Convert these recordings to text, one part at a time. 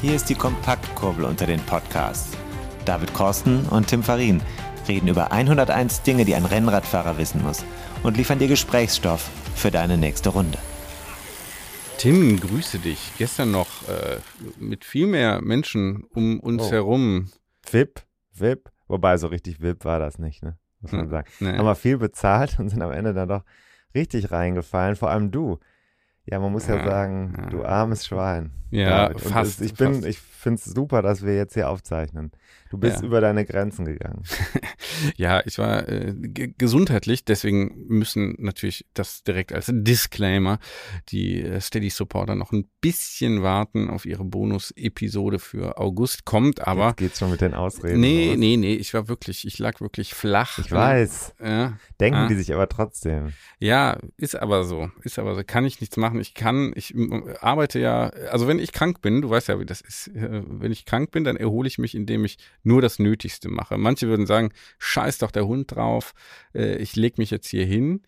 Hier ist die Kompaktkurbel unter den Podcasts. David Korsten und Tim Farin reden über 101 Dinge, die ein Rennradfahrer wissen muss und liefern dir Gesprächsstoff für deine nächste Runde. Tim, grüße dich. Gestern noch äh, mit viel mehr Menschen um uns Oh. herum. VIP, VIP. Wobei so richtig VIP war das nicht, ne? Muss man Hm, sagen. nee. Haben wir viel bezahlt und sind am Ende dann doch richtig reingefallen. Vor allem du. Ja, man muss ja, Ja, sagen, ja. du armes Schwein. Ja, fast, Ich bin, fast. ich finde es super, dass wir jetzt hier aufzeichnen. Du bist Ja. über deine Grenzen gegangen. Ja, ich war äh, ge- gesundheitlich, deswegen müssen natürlich das direkt als Disclaimer die äh, Steady Supporter noch ein bisschen warten auf ihre Bonus-Episode für August. Kommt aber. Jetzt geht's schon mit den Ausreden. Nee, nee, nee, ich war wirklich, ich lag wirklich flach. Ich weiß. Ja, Denken Ah. die sich aber trotzdem. Ja, ist aber so. Ist aber so. Kann ich nichts machen. Ich kann, ich arbeite ja, also wenn ich krank bin, du weißt ja, wie das ist. äh, Wenn ich krank bin, dann erhole ich mich, indem ich nur das Nötigste mache. Manche würden sagen, scheiß doch der Hund drauf, äh, ich leg mich jetzt hier hin.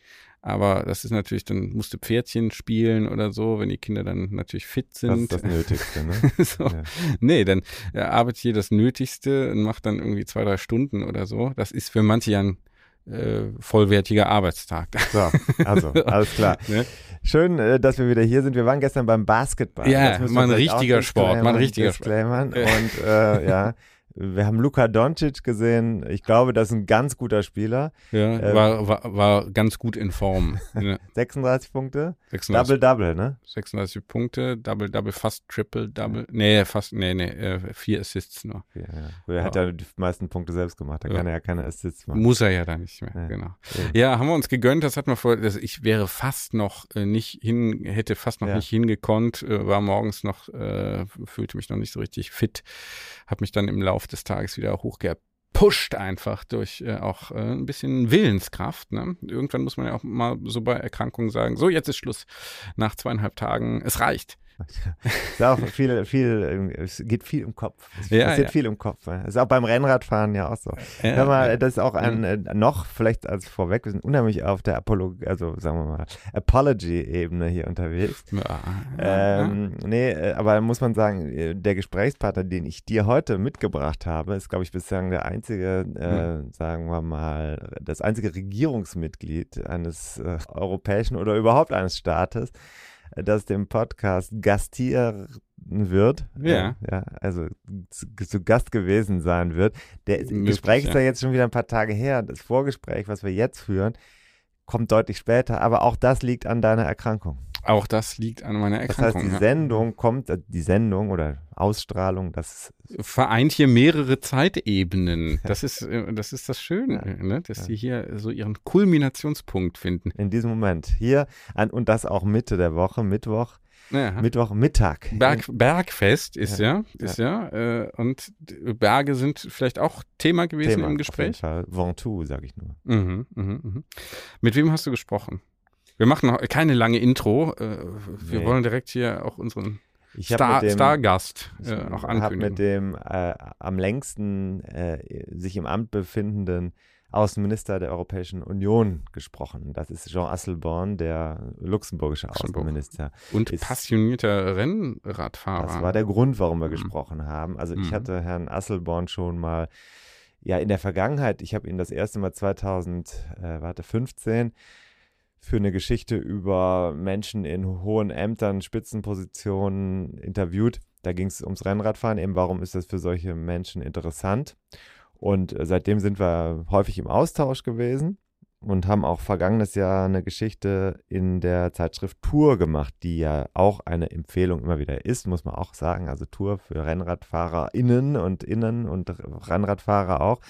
Aber das ist natürlich, dann musste Pferdchen spielen oder so, wenn die Kinder dann natürlich fit Das sind. ist das Nötigste, ne? so. Ja. Nee, dann äh, arbeitet hier das Nötigste und macht dann irgendwie zwei, drei Stunden oder so. Das ist für manche ja ein äh, vollwertiger Arbeitstag. So, also, alles klar. Ne? Schön, äh, dass wir wieder hier sind. Wir waren gestern beim Basketball. Ja, Das mal ein richtiger Sport, mal ein richtiger Sport. Und äh, ja, wir haben Luka Doncic gesehen. Ich glaube, das ist ein ganz guter Spieler. Ja, Ähm, war, war, war ganz gut in Form. Ne? 36 Punkte. 36, Double-Double, ne? 36 Punkte, Double, Double, fast Triple, Double. Nee, fast, nee, nee, äh, vier Assists nur. Ja, ja. Er hat ja die meisten Punkte selbst gemacht. Da kann er ja keine Assists machen. Muss er ja dann nicht mehr, Ja. genau. Ja, haben wir uns gegönnt, das hat man vor, das, ich wäre fast noch äh, nicht hin, hätte fast noch nicht hingekonnt, äh, war morgens noch, äh, fühlte mich noch nicht so richtig fit, habe mich dann im Lauf des Tages wieder hochgepusht einfach durch äh, auch äh, ein bisschen Willenskraft. Ne? Irgendwann muss man ja auch mal so bei Erkrankungen sagen, so jetzt ist Schluss, nach zweieinhalb Tagen, es reicht. Auch viel, viel, es geht viel im Kopf. Es Ja, passiert ja. viel im Kopf. ne? Ist auch beim Rennradfahren ja auch so. Ja, Hör mal, das ist auch ein, äh, noch, vielleicht als vorweg, wir sind unheimlich auf der Apollo, also sagen wir mal, Apology-Ebene hier unterwegs. Ja, Ähm, nee, äh, aber muss man sagen, äh, der Gesprächspartner, den ich dir heute mitgebracht habe, ist, glaube ich, bislang der einzige, äh, sagen wir mal, das einzige Regierungsmitglied eines äh, europäischen oder überhaupt eines Staates, das dem Podcast gastieren wird. Ja. Äh, ja also zu, zu Gast gewesen sein wird. Der Möglich, Gespräch ist ja. ja jetzt schon wieder ein paar Tage her. Das Vorgespräch, was wir jetzt führen, kommt deutlich später, aber auch das liegt an deiner Erkrankung. Auch das liegt an meiner Das heißt, Erkrankung. die ja. Sendung kommt, äh, die Sendung oder Ausstrahlung, das vereint hier mehrere Zeitebenen. Das ist, äh, das ist das Schöne, Ja. ne? dass Ja. sie hier so ihren Kulminationspunkt finden. in diesem Moment hier an, und das auch Mitte der Woche, Mittwoch, Ja. Mittwoch Mittag. Berg, Bergfest ist ja, Ja. ist ja, äh, und Berge sind vielleicht auch Thema gewesen Thema, im Auf jeden Gespräch. Fall. Ventoux, sag ich nur. Mhm, mhm, mhm. Mit wem hast du gesprochen? Wir machen noch keine lange Intro. Äh, wir Nee. wollen direkt hier auch unseren Ich Star, dem, Stargast ich äh, auch ankündigen. mit dem äh, am längsten äh, sich im Amt befindenden Außenminister der Europäischen Union gesprochen. Das ist Jean Asselborn, der luxemburgische Luxemburg. Außenminister. und ist- passionierter Rennradfahrer. Das war der Grund, warum wir Mhm. gesprochen haben. Also ich Mhm. hatte Herrn Asselborn schon mal, ja in der Vergangenheit, ich habe ihn das erste Mal 2000, äh, warte, 15 für eine Geschichte über Menschen in hohen Ämtern, Spitzenpositionen interviewt. Da ging es ums Rennradfahren, eben warum ist das für solche Menschen interessant. Und äh, seitdem sind wir häufig im Austausch gewesen und haben auch vergangenes Jahr eine Geschichte in der Zeitschrift Tour gemacht, die ja auch eine Empfehlung immer wieder ist, muss man auch sagen. Also Tour für RennradfahrerInnen und Innen und Rennradfahrer auch.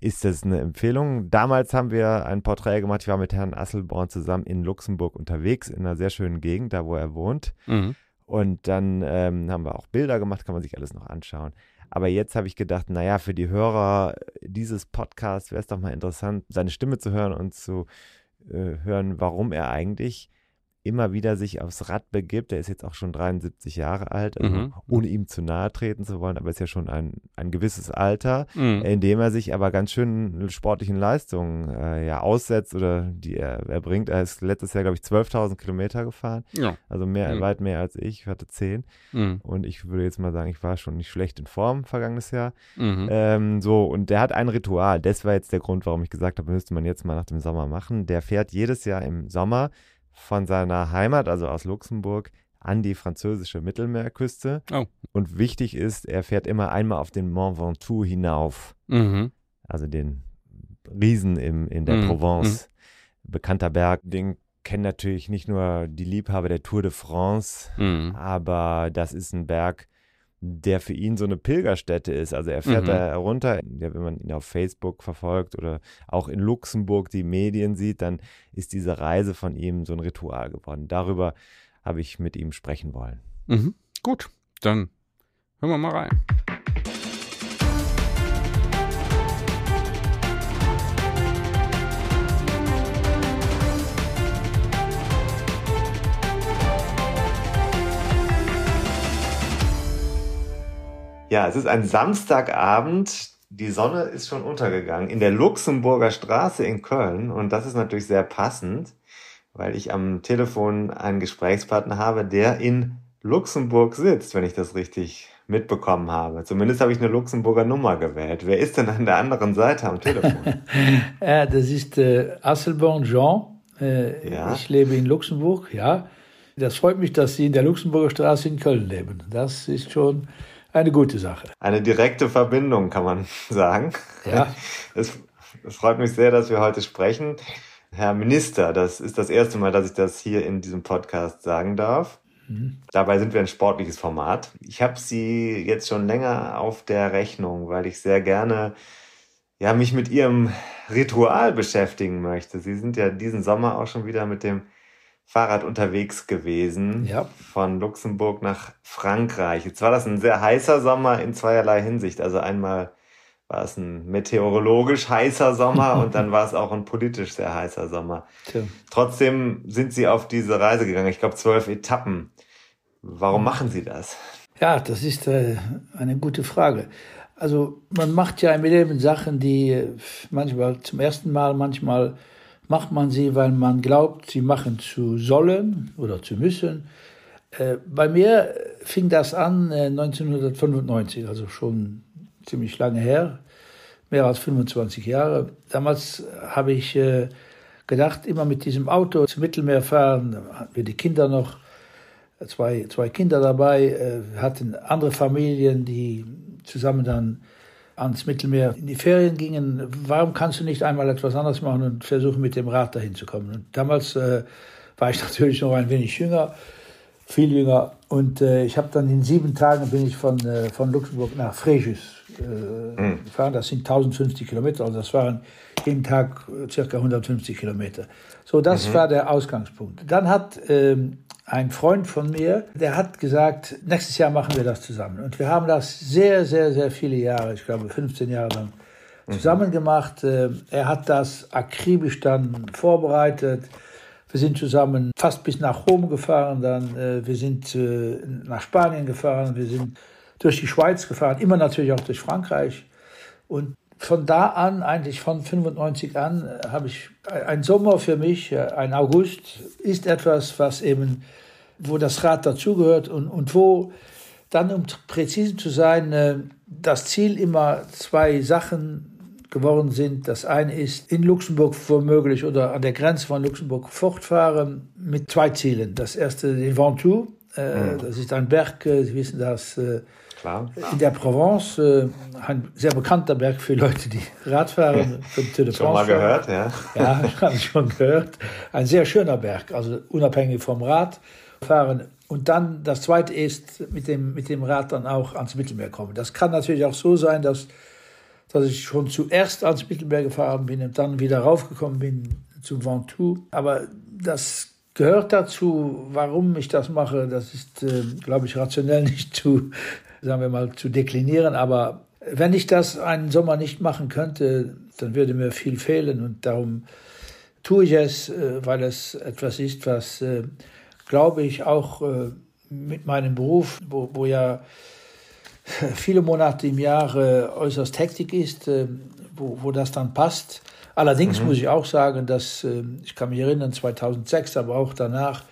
Ist das eine Empfehlung. Damals haben wir ein Porträt gemacht. Ich war mit Herrn Asselborn zusammen in Luxemburg unterwegs, in einer sehr schönen Gegend, da wo er wohnt. Mhm. Und dann ähm, haben wir auch Bilder gemacht, kann man sich alles noch anschauen. Aber jetzt habe ich gedacht, naja, für die Hörer dieses Podcasts wäre es doch mal interessant, seine Stimme zu hören und zu äh, hören, warum er eigentlich immer wieder sich aufs Rad begibt. Er ist jetzt auch schon 73 Jahre alt, also Mhm. ohne ihm zu nahe treten zu wollen, aber ist ja schon ein, ein gewisses Alter, Mhm. in dem er sich aber ganz schön sportlichen Leistungen äh, ja aussetzt oder die er erbringt. Er ist letztes Jahr, glaube ich, 12.000 Kilometer gefahren, Ja. also mehr, Mhm. weit mehr als ich. Ich hatte 10 Mhm. und ich würde jetzt mal sagen, ich war schon nicht schlecht in Form vergangenes Jahr. Mhm. Ähm, so, und der hat ein Ritual. Das war jetzt der Grund, warum ich gesagt habe, müsste man jetzt mal nach dem Sommer machen. Der fährt jedes Jahr im Sommer von seiner Heimat, also aus Luxemburg, an die französische Mittelmeerküste. Oh. Und wichtig ist, er fährt immer einmal auf den Mont Ventoux hinauf, Mhm. also den Riesen im, in der Mhm, Provence. Bekannter Berg, den kennen natürlich nicht nur die Liebhaber der Tour de France, Mhm. aber das ist ein Berg, der für ihn so eine Pilgerstätte ist. Also er fährt Mhm. da runter, ja, wenn man ihn auf Facebook verfolgt oder auch in Luxemburg die Medien sieht, dann ist diese Reise von ihm so ein Ritual geworden. Darüber habe ich mit ihm sprechen wollen. Mhm. Gut, dann hören wir mal rein. Ja, es ist ein Samstagabend. Die Sonne ist schon untergegangen in der Luxemburger Straße in Köln. Und das ist natürlich sehr passend, weil ich am Telefon einen Gesprächspartner habe, der in Luxemburg sitzt, wenn ich das richtig mitbekommen habe. Zumindest habe ich eine Luxemburger Nummer gewählt. Wer ist denn an der anderen Seite am Telefon? Ja, das ist äh, Asselborn Jean. Äh, Ja. Ich lebe in Luxemburg, ja. Das freut mich, dass Sie in der Luxemburger Straße in Köln leben. Das ist schon eine gute Sache. Eine direkte Verbindung, kann man sagen. Ja. Es, es freut mich sehr, dass wir heute sprechen. Herr Minister, das ist das erste Mal, dass ich das hier in diesem Podcast sagen darf. Dabei sind wir ein sportliches Format. Ich habe Sie jetzt schon länger auf der Rechnung, weil ich sehr gerne ja, mich mit Ihrem Ritual beschäftigen möchte. Sie sind ja diesen Sommer auch schon wieder mit dem Fahrrad unterwegs gewesen. Ja. Von Luxemburg nach Frankreich. Jetzt war das ein sehr heißer Sommer in zweierlei Hinsicht. Also einmal war es ein meteorologisch heißer Sommer und dann war es auch ein politisch sehr heißer Sommer. Tja. Trotzdem sind Sie auf diese Reise gegangen. Ich glaube, zwölf Etappen. Warum machen Sie das? Ja, das ist äh, eine gute Frage. Also man macht ja im Leben Sachen, die äh, manchmal zum ersten Mal, manchmal macht man sie, weil man glaubt, sie machen zu sollen oder zu müssen. Äh, bei mir fing das an äh, 1995, also schon ziemlich lange her, mehr als 25 Jahre. Damals habe ich äh, gedacht, immer mit diesem Auto zum Mittelmeer fahren, da hatten wir die Kinder noch, zwei, zwei Kinder dabei, äh, hatten andere Familien, die zusammen dann ans Mittelmeer in die Ferien gingen. Warum kannst du nicht einmal etwas anderes machen und versuchen, mit dem Rad dahin zu kommen? Und damals äh, war ich natürlich noch ein wenig jünger, viel jünger. Und äh, ich habe dann in sieben Tagen bin ich von, äh, von Luxemburg nach Fréjus äh, gefahren. Das sind 1050 Kilometer, also das waren jeden Tag circa 150 Kilometer. So, das war der Ausgangspunkt. Dann hat ähm, ein Freund von mir, der hat gesagt, nächstes Jahr machen wir das zusammen. Und wir haben das sehr, sehr, sehr viele Jahre, ich glaube 15 Jahre lang, zusammen gemacht. Äh, Er hat das akribisch dann vorbereitet. Wir sind zusammen fast bis nach Rom gefahren, dann äh, wir sind äh, nach Spanien gefahren, wir sind durch die Schweiz gefahren, immer natürlich auch durch Frankreich. Und von da an, eigentlich von 95 an, äh, habe ich ein Sommer für mich, äh, ein August, ist etwas, was eben, wo das Rad dazugehört und, und wo dann, um präzise zu sein, äh, das Ziel immer zwei Sachen geworden sind. Das eine ist in Luxemburg womöglich oder an der Grenze von Luxemburg fortfahren mit zwei Zielen. Das erste, den Ventoux, äh, das ist ein Berg, Sie wissen das, Klar. in der Provence, äh, ein sehr bekannter Berg für Leute, die Rad fahren. für Tour de Schon mal France fahren. gehört, ja? Ja, habe ich schon gehört. Ein sehr schöner Berg, also unabhängig vom Rad fahren. Und dann das zweite ist, mit dem, mit dem Rad dann auch ans Mittelmeer kommen. Das kann natürlich auch so sein, dass dass ich schon zuerst ans Mittelmeer gefahren bin und dann wieder raufgekommen bin zum Ventoux. Aber das gehört dazu, warum ich das mache. Das ist, äh, glaube ich, rationell nicht zu, sagen wir mal, zu deklinieren. Aber wenn ich das einen Sommer nicht machen könnte, dann würde mir viel fehlen. Und darum tue ich es, äh, weil es etwas ist, was, äh, glaube ich, auch äh, mit meinem Beruf, wo, wo ja viele Monate im Jahr äußerst Hektik ist, wo, wo das dann passt. Allerdings mhm. muss ich auch sagen, dass ich kann mich erinnern, 2006, aber auch danach,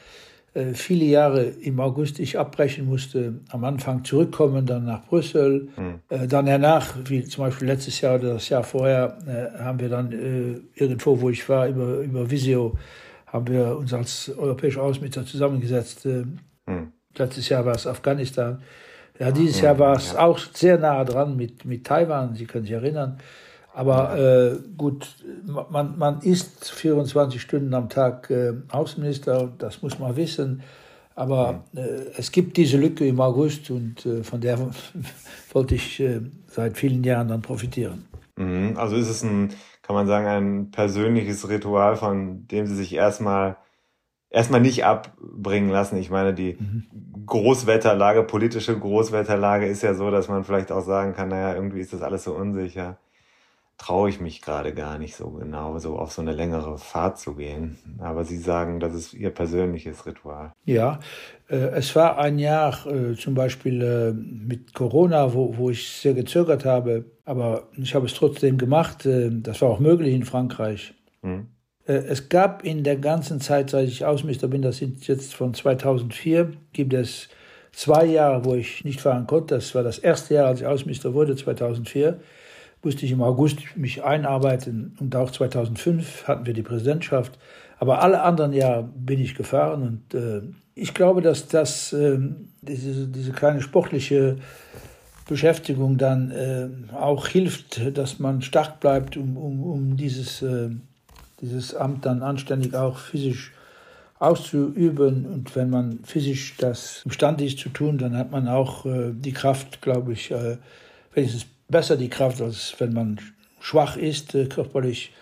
viele Jahre im August ich abbrechen musste, am Anfang zurückkommen, dann nach Brüssel, mhm. dann danach, wie zum Beispiel letztes Jahr oder das Jahr vorher, äh, haben wir dann irgendwo, wo ich war, über, über Visio, haben wir uns als europäische Außenminister zusammengesetzt. Mhm. Letztes Jahr war es Afghanistan. Ja, dieses mhm. Jahr war es ja. auch sehr nah dran mit, mit Taiwan, Sie können sich erinnern. Aber äh, gut, man, man ist 24 Stunden am Tag äh, Außenminister, das muss man wissen. Aber äh, es gibt diese Lücke im August und äh, von der wollte ich äh, seit vielen Jahren dann profitieren. Mhm. Also ist es ein, kann man sagen, ein persönliches Ritual, von dem Sie sich erstmal erstmal nicht abbringen lassen. Ich meine, die mhm. Großwetterlage, politische Großwetterlage ist ja so, dass man vielleicht auch sagen kann, naja, irgendwie ist das alles so unsicher traue ich mich gerade gar nicht so genau, so auf so eine längere Fahrt zu gehen. Aber Sie sagen, das ist Ihr persönliches Ritual. Ja, äh, es war ein Jahr äh, zum Beispiel äh, mit Corona, wo, wo ich sehr gezögert habe, aber ich habe es trotzdem gemacht. Äh, das war auch möglich in Frankreich. Hm. Es gab in der ganzen Zeit, seit ich Außenminister bin, das sind jetzt von 2004, gibt es zwei Jahre, wo ich nicht fahren konnte. Das war das erste Jahr, als ich Außenminister wurde, 2004 musste ich im August mich einarbeiten und auch 2005 hatten wir die Präsidentschaft. Aber alle anderen Jahre bin ich gefahren und äh, ich glaube, dass das, äh, diese, diese kleine sportliche Beschäftigung dann äh, auch hilft, dass man stark bleibt, um, um, um dieses, äh, dieses Amt dann anständig auch physisch auszuüben. Und wenn man physisch das imstande ist zu tun, dann hat man auch äh, die Kraft, glaube ich, äh, wenigstens besser die Kraft, als wenn man schwach ist, äh, körperlich,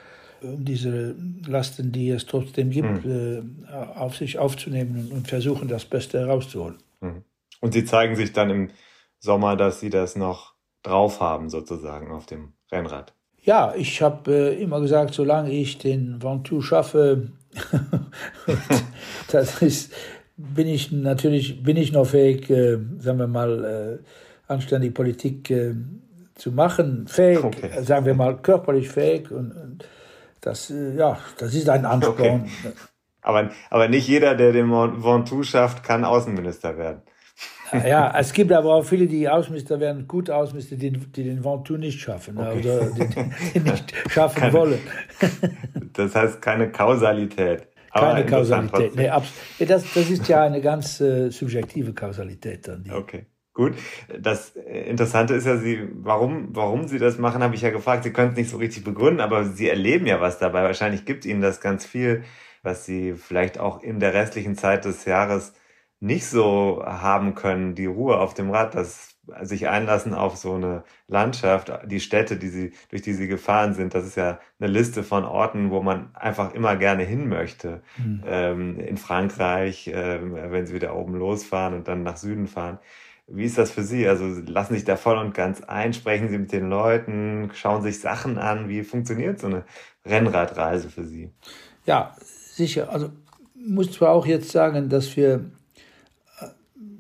um diese Lasten, die es trotzdem gibt, mhm. auf sich aufzunehmen und versuchen, das Beste herauszuholen. Mhm. Und Sie zeigen sich dann im Sommer, dass Sie das noch drauf haben, sozusagen, auf dem Rennrad. Ja, ich habe äh, immer gesagt, solange ich den Ventoux schaffe, das ist, bin ich natürlich bin ich noch fähig, äh, sagen wir mal, äh, anständig Politik zu machen, fähig, okay. sagen wir mal körperlich fähig und, und das, äh, ja, das ist ein Ansporn. Okay. Aber, aber nicht jeder, der den Ventoux schafft, kann Außenminister werden. Ja, es gibt aber auch viele, die Außenminister werden, gute Außenminister, die, die den Ventoux nicht schaffen okay. oder die, die, nicht schaffen keine, wollen. Das heißt keine Kausalität. Keine Kausalität. Nee, das, das ist ja eine ganz äh, subjektive Kausalität dann. okay. Gut. Das Interessante ist ja, Sie, warum, warum Sie das machen, habe ich ja gefragt. Sie können es nicht so richtig begründen, aber Sie erleben ja was dabei. Wahrscheinlich gibt Ihnen das ganz viel, was Sie vielleicht auch in der restlichen Zeit des Jahres nicht so haben können. Die Ruhe auf dem Rad, das sich einlassen auf so eine Landschaft, die Städte, die sie, durch die sie gefahren sind, das ist ja eine Liste von Orten, wo man einfach immer gerne hin möchte. Mhm. Ähm, in Frankreich, äh, wenn sie wieder oben losfahren und dann nach Süden fahren. Wie ist das für Sie? Also lassen sich da voll und ganz ein, sprechen Sie mit den Leuten, schauen sich Sachen an. Wie funktioniert so eine Rennradreise für Sie? Ja, sicher. Also muss zwar auch jetzt sagen, dass wir äh,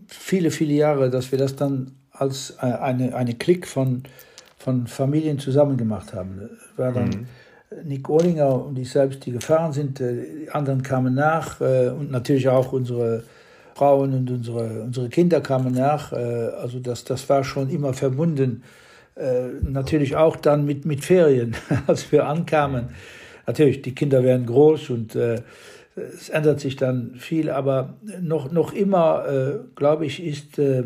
viele, viele Jahre, dass wir das dann als äh, eine, eine Klick von, von Familien zusammen gemacht haben. War dann mhm. Nick Ohlinger und ich selbst, die gefahren sind, äh, die anderen kamen nach und natürlich auch unsere Frauen und unsere, unsere Kinder kamen nach. Äh, also das, das war schon immer verbunden. Äh, natürlich auch dann mit, mit Ferien, als wir ankamen. Natürlich, die Kinder werden groß und äh, es ändert sich dann viel, aber noch, noch immer, äh, glaube ich, ist äh,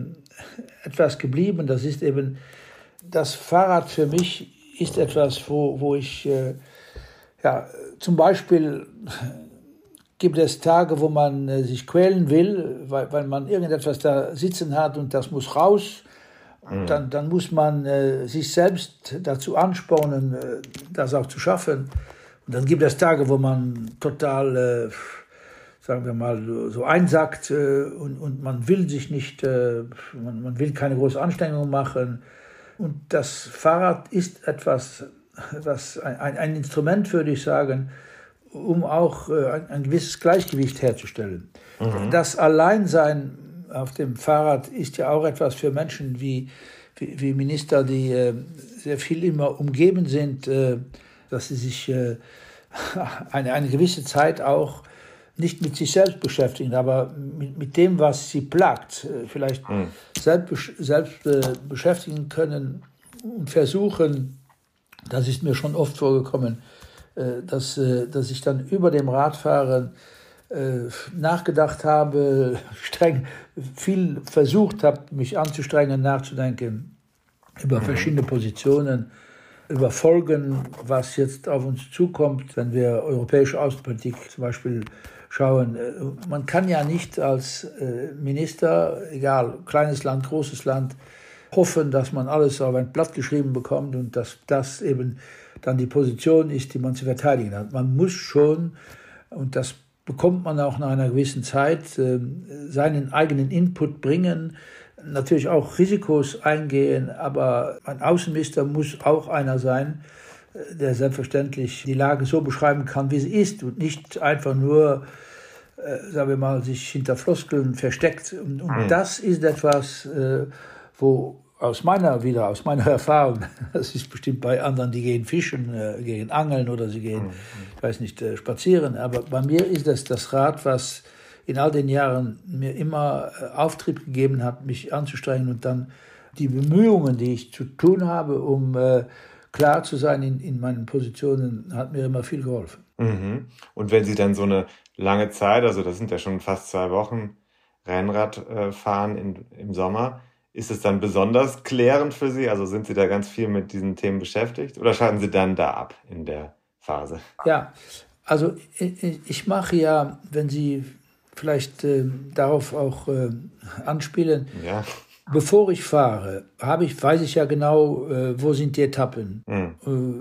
etwas geblieben. Das ist eben, das Fahrrad für mich ist etwas, wo, wo ich äh, ja, zum Beispiel gibt es Tage, wo man äh, sich quälen will, weil, weil man irgendetwas da sitzen hat und das muss raus. Mhm. Dann, dann muss man äh, sich selbst dazu anspornen, äh, das auch zu schaffen. Und dann gibt es Tage, wo man total, äh, sagen wir mal, so einsackt äh, und, und man will sich nicht, man, man will keine große Anstrengung machen. Und das Fahrrad ist etwas, was ein, ein Instrument, würde ich sagen, um auch äh, ein, ein, gewisses Gleichgewicht herzustellen. Mhm. Das Alleinsein auf dem Fahrrad ist ja auch etwas für Menschen wie, wie, wie Minister, die äh, sehr viel immer umgeben sind, äh, dass sie sich äh, eine, eine gewisse Zeit auch nicht mit sich selbst beschäftigen, aber mit, mit dem, was sie plagt, äh, vielleicht mhm. selbst, selbst äh, beschäftigen können und versuchen, das ist mir schon oft vorgekommen, dass, dass ich dann über dem Radfahren nachgedacht habe, streng viel versucht habe, mich anzustrengen, nachzudenken über mhm. verschiedene Positionen, über Folgen, was jetzt auf uns zukommt, wenn wir europäische Außenpolitik zum Beispiel schauen. Äh, man kann ja nicht als äh, Minister, egal kleines Land, großes Land, hoffen, dass man alles auf ein Blatt geschrieben bekommt und dass das eben dann die Position ist, die man zu verteidigen hat. Man muss schon, und das bekommt man auch nach einer gewissen Zeit, äh, seinen eigenen Input bringen, natürlich auch Risikos eingehen, aber ein Außenminister muss auch einer sein, der selbstverständlich die Lage so beschreiben kann, wie sie ist und nicht einfach nur, äh, sagen wir mal, sich hinter Floskeln versteckt. Und, und mhm. das ist etwas, äh, wo aus meiner wieder aus meiner Erfahrung, das ist bestimmt bei anderen, die gehen fischen, äh, gehen angeln oder sie gehen, mhm. ich weiß nicht, äh, spazieren. Aber bei mir ist das das Rad, was in all den Jahren mir immer äh, Auftrieb gegeben hat, mich anzustrengen und dann die Bemühungen, die ich zu tun habe, um äh, klar zu sein in, in meinen Positionen, hat mir immer viel geholfen. Mhm. Und wenn Sie dann so eine lange Zeit, also das sind ja schon fast zwei Wochen, Rennrad äh, fahren in, im Sommer, ist es dann besonders klärend für Sie? Also sind Sie da ganz viel mit diesen Themen beschäftigt oder schalten Sie dann da ab in der Phase? Ja, also ich, mache ja, wenn Sie vielleicht äh, darauf auch äh, anspielen. Ja. Bevor ich fahre, habe ich, weiß ich ja genau, äh, wo sind die Etappen, mhm.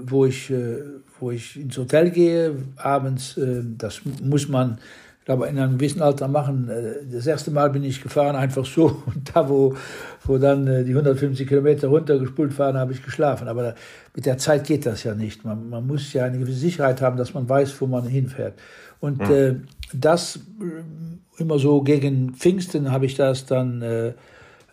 wo, ich, äh, wo ich ins Hotel gehe, abends, äh, das muss man, glaube in einem gewissen Alter machen. Das erste Mal bin ich gefahren, einfach so, und da, wo, wo dann die 150 Kilometer runtergespult waren, habe ich geschlafen. Aber mit der Zeit geht das ja nicht. Man, man muss ja eine gewisse Sicherheit haben, dass man weiß, wo man hinfährt. Und mhm. äh, das äh, immer so gegen Pfingsten habe ich das dann äh,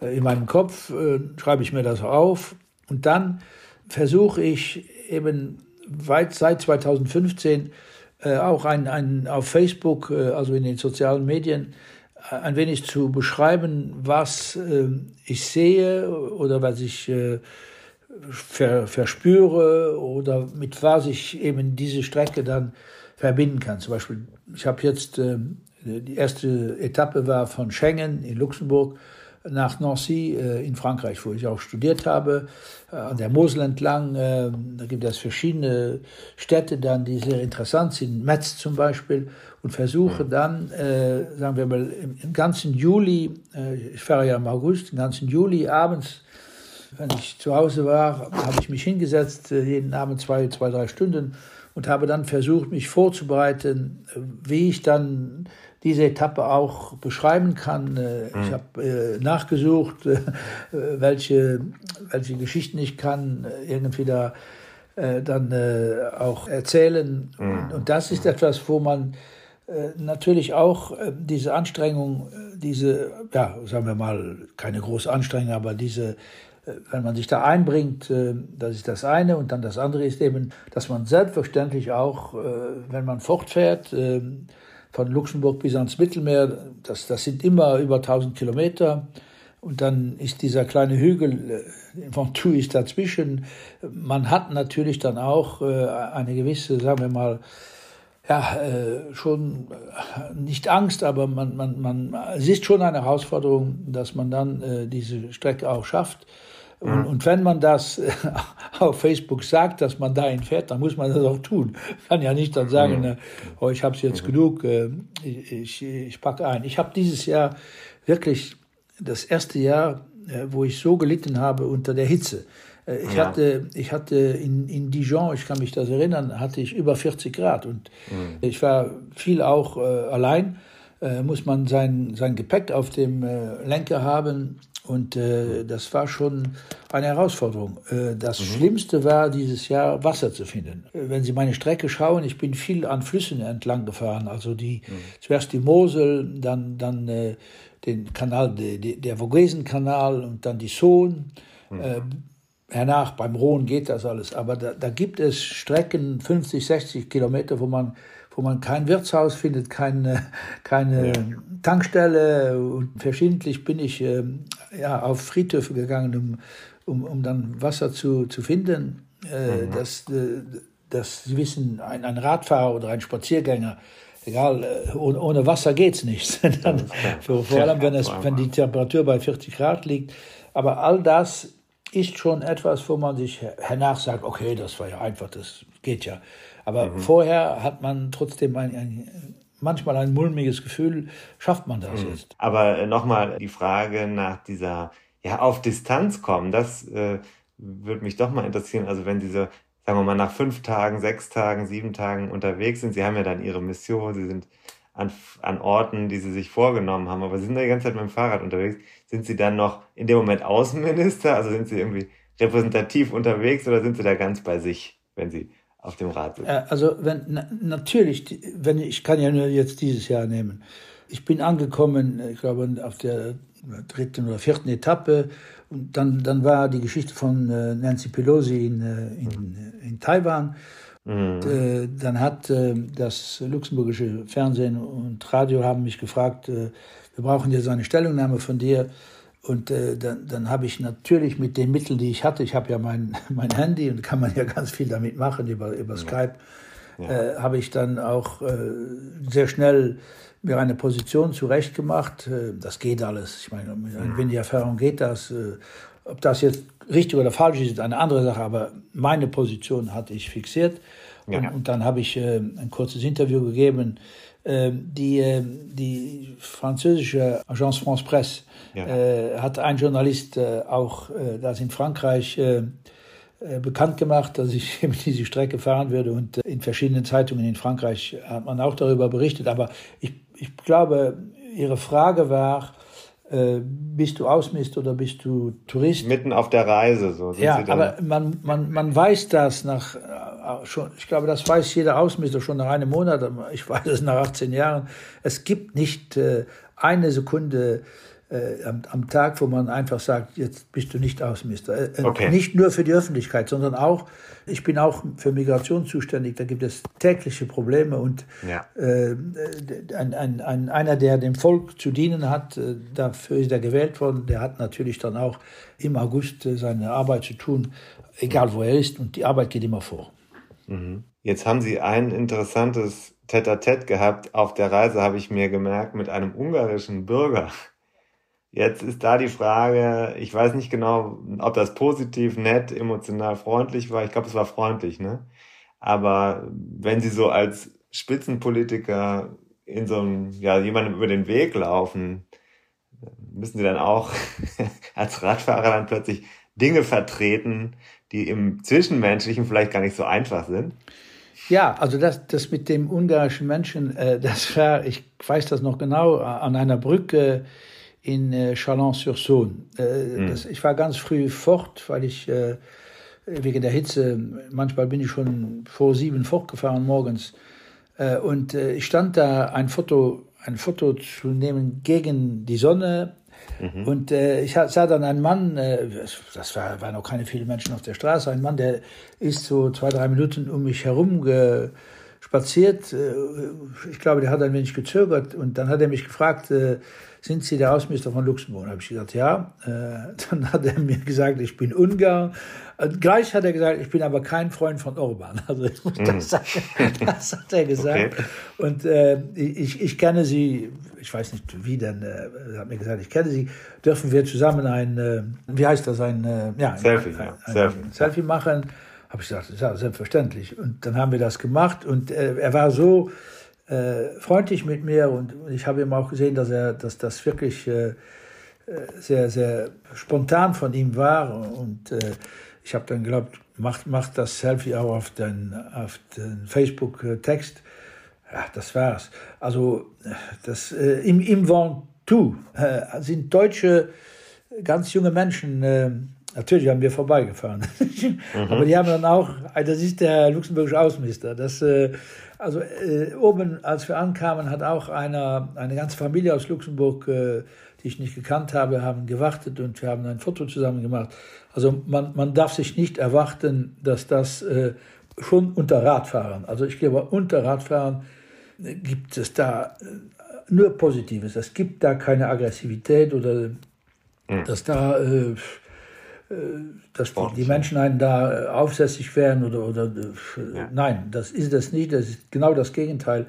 in meinem Kopf, äh, schreibe ich mir das auf und dann versuche ich eben weit seit 2015 äh, auch ein, ein, auf Facebook, äh, also in den sozialen Medien, äh, ein wenig zu beschreiben, was ich sehe oder was ich ver, verspüre oder mit was ich eben diese Strecke dann verbinden kann. Zum Beispiel, ich habe jetzt, äh, die erste Etappe war von Schengen in Luxemburg nach Nancy äh, in Frankreich, wo ich auch studiert habe, äh, an der Mosel entlang. Äh, da gibt es verschiedene Städte dann, die sehr interessant sind, Metz zum Beispiel, und versuche dann, äh, sagen wir mal, im, ganzen Juli, ich fahre ja im August, im ganzen Juli abends, wenn ich zu Hause war, habe ich mich hingesetzt, jeden Abend zwei, zwei, drei Stunden und habe dann versucht, mich vorzubereiten, wie ich dann diese Etappe auch beschreiben kann. Äh, ich mhm. habe äh, nachgesucht, äh, welche, welche Geschichten ich kann irgendwie da dann auch erzählen. Mhm. Und das ist etwas, wo man natürlich auch diese Anstrengung, diese, ja, sagen wir mal, keine große Anstrengung, aber diese wenn man sich da einbringt, das ist das eine. Und dann das andere ist eben, dass man selbstverständlich auch, wenn man fortfährt, äh, von Luxemburg bis ans Mittelmeer, das, das sind immer über 1000 Kilometer. Und dann ist dieser kleine Hügel, Ventoux ist dazwischen. Man hat natürlich dann auch eine gewisse, sagen wir mal, ja, schon nicht Angst, aber man, man, man, es ist schon eine Herausforderung, dass man dann diese Strecke auch schafft. Und, und, wenn man das auf Facebook sagt, dass man dahin fährt, dann muss man das auch tun. Kann ja nicht dann sagen, mhm. oh, ich habe es jetzt mhm. genug, äh, ich, ich, ich packe ein. Ich habe dieses Jahr wirklich das erste Jahr wo ich so gelitten habe unter der Hitze. Ich, ja. hatte, ich hatte in, in Dijon, ich kann mich das erinnern, hatte ich über 40 Grad und mhm. ich war viel auch äh, allein. Äh, muss man sein, sein Gepäck auf dem äh, Lenker haben und äh, das war schon eine Herausforderung. Äh, das mhm. Schlimmste war dieses Jahr Wasser zu finden. Äh, wenn Sie meine Strecke schauen, ich bin viel an Flüssen entlang gefahren. Also die mhm. zuerst die Mosel, dann dann äh, den Kanal, de, der Vogesenkanal und dann die Sohn. Mhm. Hernach beim Rhône geht das alles. Aber da, da gibt es Strecken 50, 60 Kilometer, wo man wo man kein Wirtshaus findet, keine, keine ja. Tankstelle. Und verschiedentlich bin ich äh, ja, auf Friedhöfe gegangen, um, um, um dann Wasser zu, zu finden. Äh, mhm. das, äh, das, Sie wissen, ein, ein Radfahrer oder ein Spaziergänger, egal, äh, ohne, ohne Wasser geht es nicht. vor, vor allem, wenn, es, wenn die Temperatur bei 40 Grad liegt. Aber all das ist schon etwas, wo man sich hernach sagt, okay, das war ja einfach, das geht ja. Aber mhm. vorher hat man trotzdem ein, ein, manchmal ein mulmiges Gefühl, schafft man das mhm. jetzt. Aber äh, nochmal die Frage nach dieser, ja, auf Distanz kommen, das äh, würde mich doch mal interessieren. Also wenn diese, sagen wir mal, nach fünf Tagen, sechs Tagen, sieben Tagen unterwegs sind, Sie haben ja dann Ihre Mission, Sie sind an, an Orten, die Sie sich vorgenommen haben, aber Sie sind ja die ganze Zeit mit dem Fahrrad unterwegs. Sind Sie dann noch in dem Moment Außenminister? Also sind Sie irgendwie repräsentativ unterwegs oder sind Sie da ganz bei sich, wenn Sie auf dem Rad sitzen? Äh, also wenn, na, natürlich, wenn ich kann ja nur jetzt dieses Jahr nehmen. Ich bin angekommen, ich glaube, auf der dritten oder vierten Etappe. Und dann, dann war die Geschichte von äh, Nancy Pelosi in, äh, in, in Taiwan. Mhm. Und, äh, dann hat äh, das luxemburgische Fernsehen und Radio haben mich gefragt, äh, wir brauchen jetzt eine Stellungnahme von dir. Und äh, dann, dann habe ich natürlich mit den Mitteln, die ich hatte, ich habe ja mein, mein Handy und kann man ja ganz viel damit machen über, über Skype, ja. äh, habe ich dann auch äh, sehr schnell mir eine Position zurechtgemacht. Äh, das geht alles. Ich meine, mit einer mhm. Erfahrung geht das. Äh, ob das jetzt richtig oder falsch ist, ist eine andere Sache, aber meine Position hatte ich fixiert. Ja. Und, und, dann habe ich äh, ein kurzes Interview gegeben. Äh, die, äh, die französische Agence France Presse ja. Äh, hat ein Journalist äh, auch äh, das in Frankreich bekannt gemacht, dass ich eben diese Strecke fahren würde. Und in verschiedenen Zeitungen in Frankreich hat man auch darüber berichtet. Aber ich, ich glaube, Ihre Frage war, äh, bist du Ausmist oder bist du Tourist? Mitten auf der Reise, so sind ja, aber man, man, man weiß das nach, äh, schon, ich glaube, das weiß jeder Ausmister schon nach einem Monat, ich weiß es nach 18 Jahren. Es gibt nicht äh, eine Sekunde äh, am, am, Tag, wo man einfach sagt, jetzt bist du nicht Außenminister. Äh, äh, okay. Nicht nur für die Öffentlichkeit, sondern auch, ich bin auch für Migration zuständig, da gibt es tägliche Probleme und ja. äh, ein, ein, ein, einer, der dem Volk zu dienen hat, äh, dafür ist er gewählt worden, der hat natürlich dann auch im August äh, seine Arbeit zu tun, egal wo er ist und die Arbeit geht immer vor. Mhm. Jetzt haben Sie ein interessantes Tête-à-Tête gehabt auf der Reise, habe ich mir gemerkt, mit einem ungarischen Bürger. Jetzt ist da die Frage, ich weiß nicht genau, ob das positiv, nett, emotional freundlich war. Ich glaube, es war freundlich, ne? Aber wenn Sie so als Spitzenpolitiker in so einem, ja, jemandem über den Weg laufen, müssen Sie dann auch als Radfahrer dann plötzlich Dinge vertreten, die im Zwischenmenschlichen vielleicht gar nicht so einfach sind? Ja, also das, das mit dem ungarischen Menschen, äh, das war, ich weiß das noch genau, an einer Brücke in äh, Chalon-sur-Saône. Äh, mhm. Ich war ganz früh fort, weil ich äh, wegen der Hitze, manchmal bin ich schon vor sieben fortgefahren morgens. Äh, und äh, ich stand da, ein Foto, ein Foto zu nehmen gegen die Sonne. Mhm. Und äh, ich sah dann einen Mann, äh, das war, waren noch keine vielen Menschen auf der Straße, ein Mann, der ist so zwei, drei Minuten um mich herum ge, spaziert. Äh, ich glaube, der hat ein wenig gezögert und dann hat er mich gefragt, äh, sind Sie der Außenminister von Luxemburg? habe ich gesagt, ja. Äh, dann hat er mir gesagt, ich bin Ungar. Und gleich hat er gesagt, ich bin aber kein Freund von Orban. Also muss das, sagen, das hat er gesagt. Okay. Und äh, ich, ich kenne Sie, ich weiß nicht wie, denn äh, er hat mir gesagt, ich kenne Sie. Dürfen wir zusammen ein, äh, wie heißt das, ein, ja, Selfie, ein, ein, ein, Selfie. Selfie machen? Habe ich gesagt, ja, selbstverständlich. Und dann haben wir das gemacht und äh, er war so äh, freundlich mit mir und ich habe ihm auch gesehen, dass er, dass das wirklich äh, sehr, sehr spontan von ihm war. Und äh, ich habe dann geglaubt, mach, mach das Selfie auch auf den, auf den Facebook-Text. Ja, das war's. Also, das, äh, im, im Ventoux äh, sind deutsche, ganz junge Menschen, äh, natürlich haben wir vorbeigefahren, mhm. aber die haben dann auch, das ist der luxemburgische Außenminister, das, äh, also äh, oben, als wir ankamen, hat auch einer, eine ganze Familie aus Luxemburg, äh, die ich nicht gekannt habe, haben gewartet und wir haben ein Foto zusammen gemacht. Also man, man darf sich nicht erwarten, dass das äh, schon unter Radfahrern, also ich glaube, unter Radfahrern äh, gibt es da äh, nur Positives. Es gibt da keine Aggressivität oder mhm. dass da dass die Menschen einen da aufsässig werden oder, oder ja. nein, das ist das nicht, das ist genau das Gegenteil.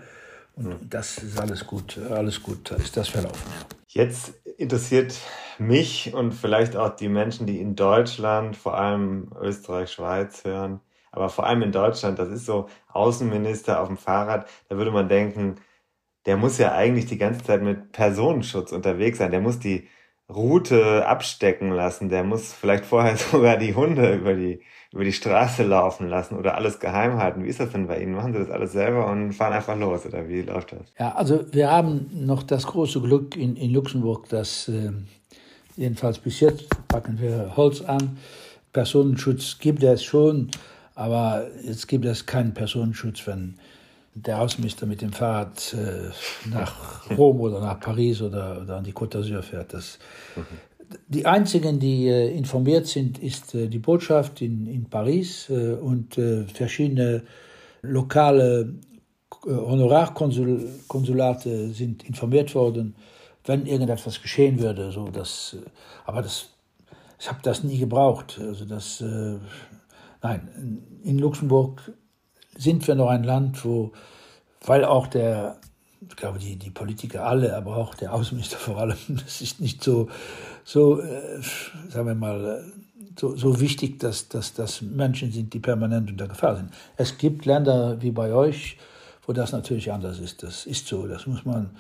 Und mhm. das ist alles gut, alles gut, ist das verlaufen. Jetzt interessiert mich und vielleicht auch die Menschen, die in Deutschland, vor allem Österreich, Schweiz hören, aber vor allem in Deutschland, das ist so Außenminister auf dem Fahrrad, da würde man denken, der muss ja eigentlich die ganze Zeit mit Personenschutz unterwegs sein, der muss die Route abstecken lassen, der muss vielleicht vorher sogar die Hunde über die über die Straße laufen lassen oder alles geheim halten. Wie ist das denn bei Ihnen? Machen Sie das alles selber und fahren einfach los oder wie läuft das? Ja, also wir haben noch das große Glück in, in Luxemburg, dass äh, jedenfalls bis jetzt packen wir Holz an. Personenschutz gibt es schon, aber jetzt gibt es keinen Personenschutz, wenn der Außenminister mit dem Fahrrad äh, nach Rom oder nach Paris oder, oder an die Côte d'Azur fährt. Das, mhm. Die einzigen, die äh, informiert sind, ist äh, die Botschaft in, in Paris äh, und äh, verschiedene lokale äh, Honorarkonsulate sind informiert worden, wenn irgendetwas geschehen würde. So, dass, aber das, ich habe das nie gebraucht. Also das, nein, in Luxemburg sind wir noch ein Land, wo, weil auch der ich glaube, die, die Politiker alle, aber auch der Außenminister vor allem, das ist nicht so, so äh, sagen wir mal, äh, so, so wichtig, dass, das Menschen sind, die permanent unter Gefahr sind. Es gibt Länder wie bei euch, wo das natürlich anders ist. Das ist so, das muss man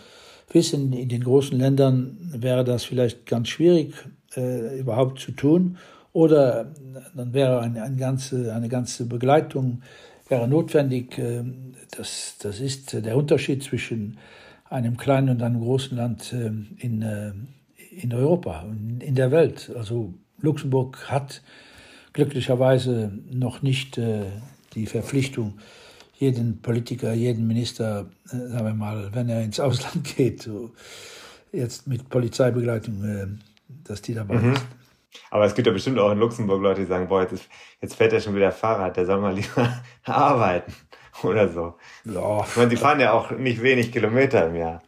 wissen. In den großen Ländern wäre das vielleicht ganz schwierig äh, überhaupt zu tun. Oder dann wäre eine, eine, ganze, eine ganze Begleitung wäre notwendig. Äh, das, das ist der Unterschied zwischen einem kleinen und einem großen Land äh, in, äh, in Europa in der Welt. Also Luxemburg hat glücklicherweise noch nicht die Verpflichtung, jeden Politiker, jeden Minister, sagen wir mal, wenn er ins Ausland geht, so jetzt mit Polizeibegleitung, dass die dabei mhm. ist. Aber es gibt ja bestimmt auch in Luxemburg Leute, die sagen, boah, jetzt, ist, jetzt fährt er schon wieder Fahrrad, der soll mal lieber arbeiten oder so. Ja. Ich meine, sie fahren ja auch nicht wenig Kilometer im Jahr.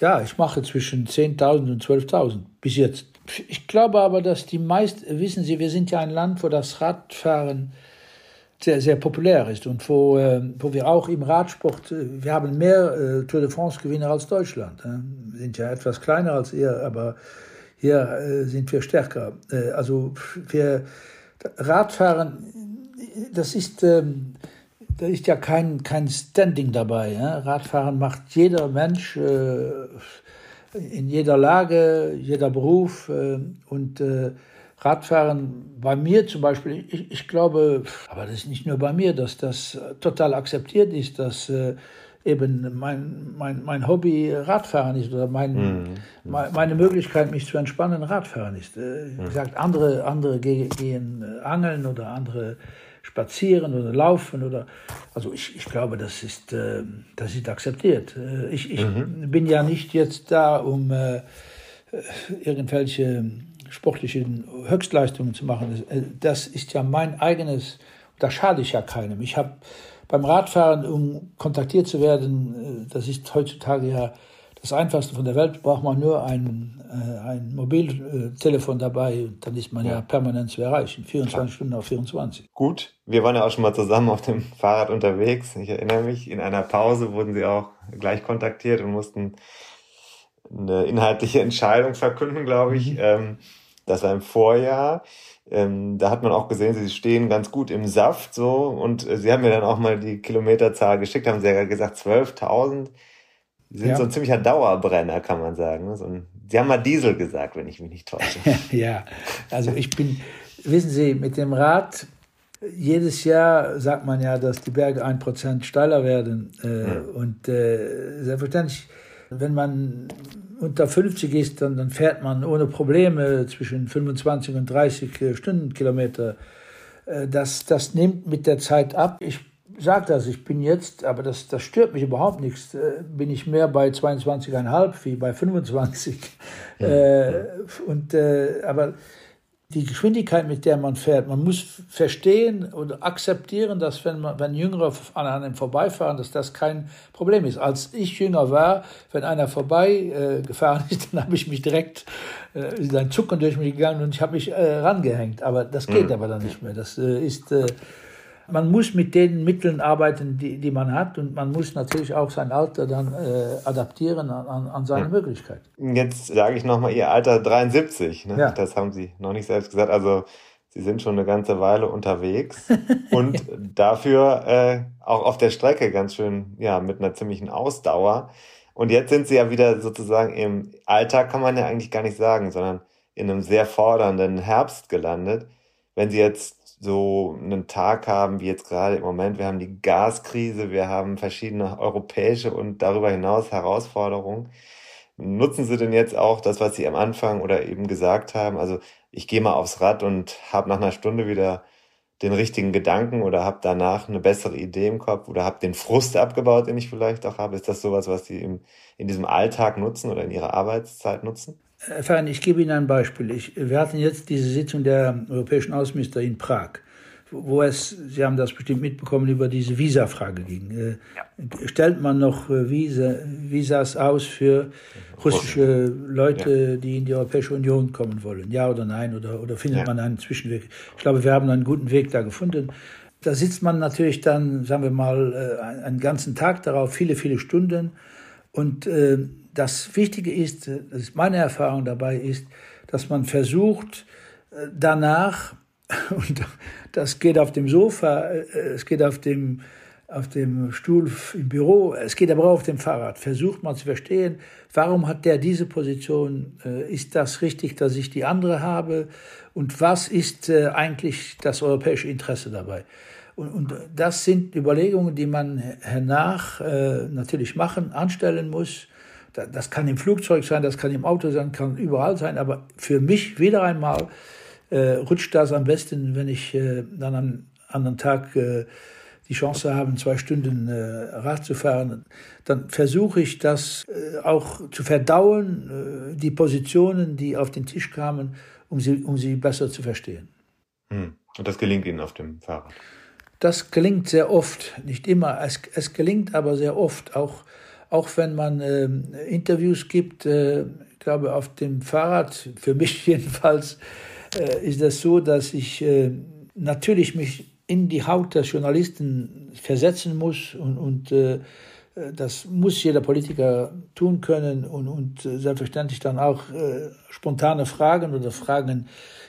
Ja, ich mache zwischen 10.000 und 12.000 bis jetzt. Ich glaube aber, dass die meisten, wissen Sie, wir sind ja ein Land, wo das Radfahren sehr, sehr populär ist und wo, äh, wo wir auch im Radsport, äh, wir haben mehr äh, Tour de France-Gewinner als Deutschland. Äh. Wir sind ja etwas kleiner als ihr, aber hier äh, sind wir stärker. Äh, also wir Radfahren, das ist, ähm, da ist ja kein, kein Standing dabei. Radfahren macht jeder Mensch äh, in jeder Lage, jeder Beruf. Und Radfahren bei mir zum Beispiel, ich, ich, glaube, aber das ist nicht nur bei mir, dass das total akzeptiert ist, dass eben mein, mein, mein Hobby Radfahren ist oder mein, mhm. meine Möglichkeit, mich zu entspannen, Radfahren ist. Äh, wie gesagt, andere, andere gehen äh, angeln oder andere spazieren oder laufen oder also ich, ich glaube, das ist, äh, das ist akzeptiert. Ich, ich mhm. bin ja nicht jetzt da, um irgendwelche sportlichen Höchstleistungen zu machen. Das ist ja mein eigenes, da schade ich ja keinem. Ich habe beim Radfahren, um kontaktiert zu werden, das ist heutzutage ja das Einfachste von der Welt, braucht man nur ein, äh, ein Mobiltelefon dabei und dann ist man ja, ja permanent zu erreichen, 24 Klar. Stunden auf 24. Gut, wir waren ja auch schon mal zusammen auf dem Fahrrad unterwegs. Ich erinnere mich, in einer Pause wurden Sie auch gleich kontaktiert und mussten eine inhaltliche Entscheidung verkünden, glaube ich. Mhm. Ähm, das war im Vorjahr. Ähm, da hat man auch gesehen, sie stehen ganz gut im Saft so und äh, sie haben mir dann auch mal die Kilometerzahl geschickt, haben sie ja gesagt 12.000. Sie sind ja. so ein ziemlicher Dauerbrenner, kann man sagen. Ne? So ein Sie haben mal Diesel gesagt, wenn ich mich nicht täusche. ja, also ich bin, wissen Sie, mit dem Rad, jedes Jahr sagt man ja, dass die Berge ein Prozent steiler werden. Äh, ja. Und äh, selbstverständlich, wenn man unter 50 ist, dann, dann fährt man ohne Probleme zwischen 25 und 30 äh, Stundenkilometer. Äh, das, das nimmt mit der Zeit ab. Ich sage das, ich bin jetzt, aber das, das stört mich überhaupt nichts, äh, bin ich mehr bei 22,5 wie bei 25. Ja. Äh, und, äh, aber die Geschwindigkeit, mit der man fährt, man muss verstehen oder akzeptieren, dass wenn, man, wenn Jüngere an einem vorbeifahren, dass das kein Problem ist. Als ich jünger war, wenn einer vorbei äh, gefahren ist, dann habe ich mich direkt, äh, ein Zucken durch mich gegangen und ich habe mich äh, rangehängt. Aber das geht mhm. aber dann nicht mehr. Das äh, ist äh, man muss mit den Mitteln arbeiten, die, die man hat und man muss natürlich auch sein Alter dann äh, adaptieren an, an seine ja. Möglichkeit. Jetzt sage ich nochmal Ihr Alter 73, ne? ja. das haben Sie noch nicht selbst gesagt, also Sie sind schon eine ganze Weile unterwegs und dafür äh, auch auf der Strecke ganz schön, ja, mit einer ziemlichen Ausdauer. Und jetzt sind Sie ja wieder sozusagen im Alltag, kann man ja eigentlich gar nicht sagen, sondern in einem sehr fordernden Herbst gelandet. Wenn Sie jetzt so einen Tag haben wie jetzt gerade im Moment. Wir haben die Gaskrise, wir haben verschiedene europäische und darüber hinaus Herausforderungen. Nutzen Sie denn jetzt auch das, was Sie am Anfang oder eben gesagt haben? Also ich gehe mal aufs Rad und habe nach einer Stunde wieder den richtigen Gedanken oder habe danach eine bessere Idee im Kopf oder habe den Frust abgebaut, den ich vielleicht auch habe. Ist das sowas, was Sie im, in diesem Alltag nutzen oder in Ihrer Arbeitszeit nutzen? Herr Fein, ich gebe Ihnen ein Beispiel. Ich, wir hatten jetzt diese Sitzung der europäischen Außenminister in Prag, wo es, Sie haben das bestimmt mitbekommen, über diese Visa-Frage ging. Äh, ja. Stellt man noch äh, Visa, Visas aus für russische Leute, ja. die in die Europäische Union kommen wollen? Ja oder nein? Oder, oder findet ja. man einen Zwischenweg? Ich glaube, wir haben einen guten Weg da gefunden. Da sitzt man natürlich dann, sagen wir mal, äh, einen ganzen Tag darauf, viele, viele Stunden. Und äh, das Wichtige ist, das ist meine Erfahrung dabei ist, dass man versucht, äh, danach, und das geht auf dem Sofa, äh, es geht auf dem, auf dem Stuhl im Büro, es geht aber auch auf dem Fahrrad, versucht man zu verstehen, warum hat der diese Position, äh, ist das richtig, dass ich die andere habe? Und was ist eigentlich das europäische Interesse dabei. Und, und das sind Überlegungen, die man hernach natürlich machen, anstellen muss das kann im Flugzeug sein, das kann im Auto sein, kann überall sein. Aber für mich wieder einmal äh, rutscht das am besten, wenn ich äh, dann am anderen Tag äh, die Chance habe, zwei Stunden äh, Rad zu fahren. Dann versuche ich das äh, auch zu verdauen, äh, die Positionen, die auf den Tisch kamen, um sie, um sie besser zu verstehen. Hm. Und das gelingt Ihnen auf dem Fahrrad? Das gelingt sehr oft, nicht immer. Es, es gelingt aber sehr oft, auch auch wenn man äh, Interviews gibt, äh, ich glaube auf dem Fahrrad, für mich jedenfalls, äh, ist das so, dass ich äh, natürlich mich in die Haut der Journalisten versetzen muss und, und äh, das muss jeder Politiker tun können und, und selbstverständlich dann auch äh, spontane Fragen oder Fragen,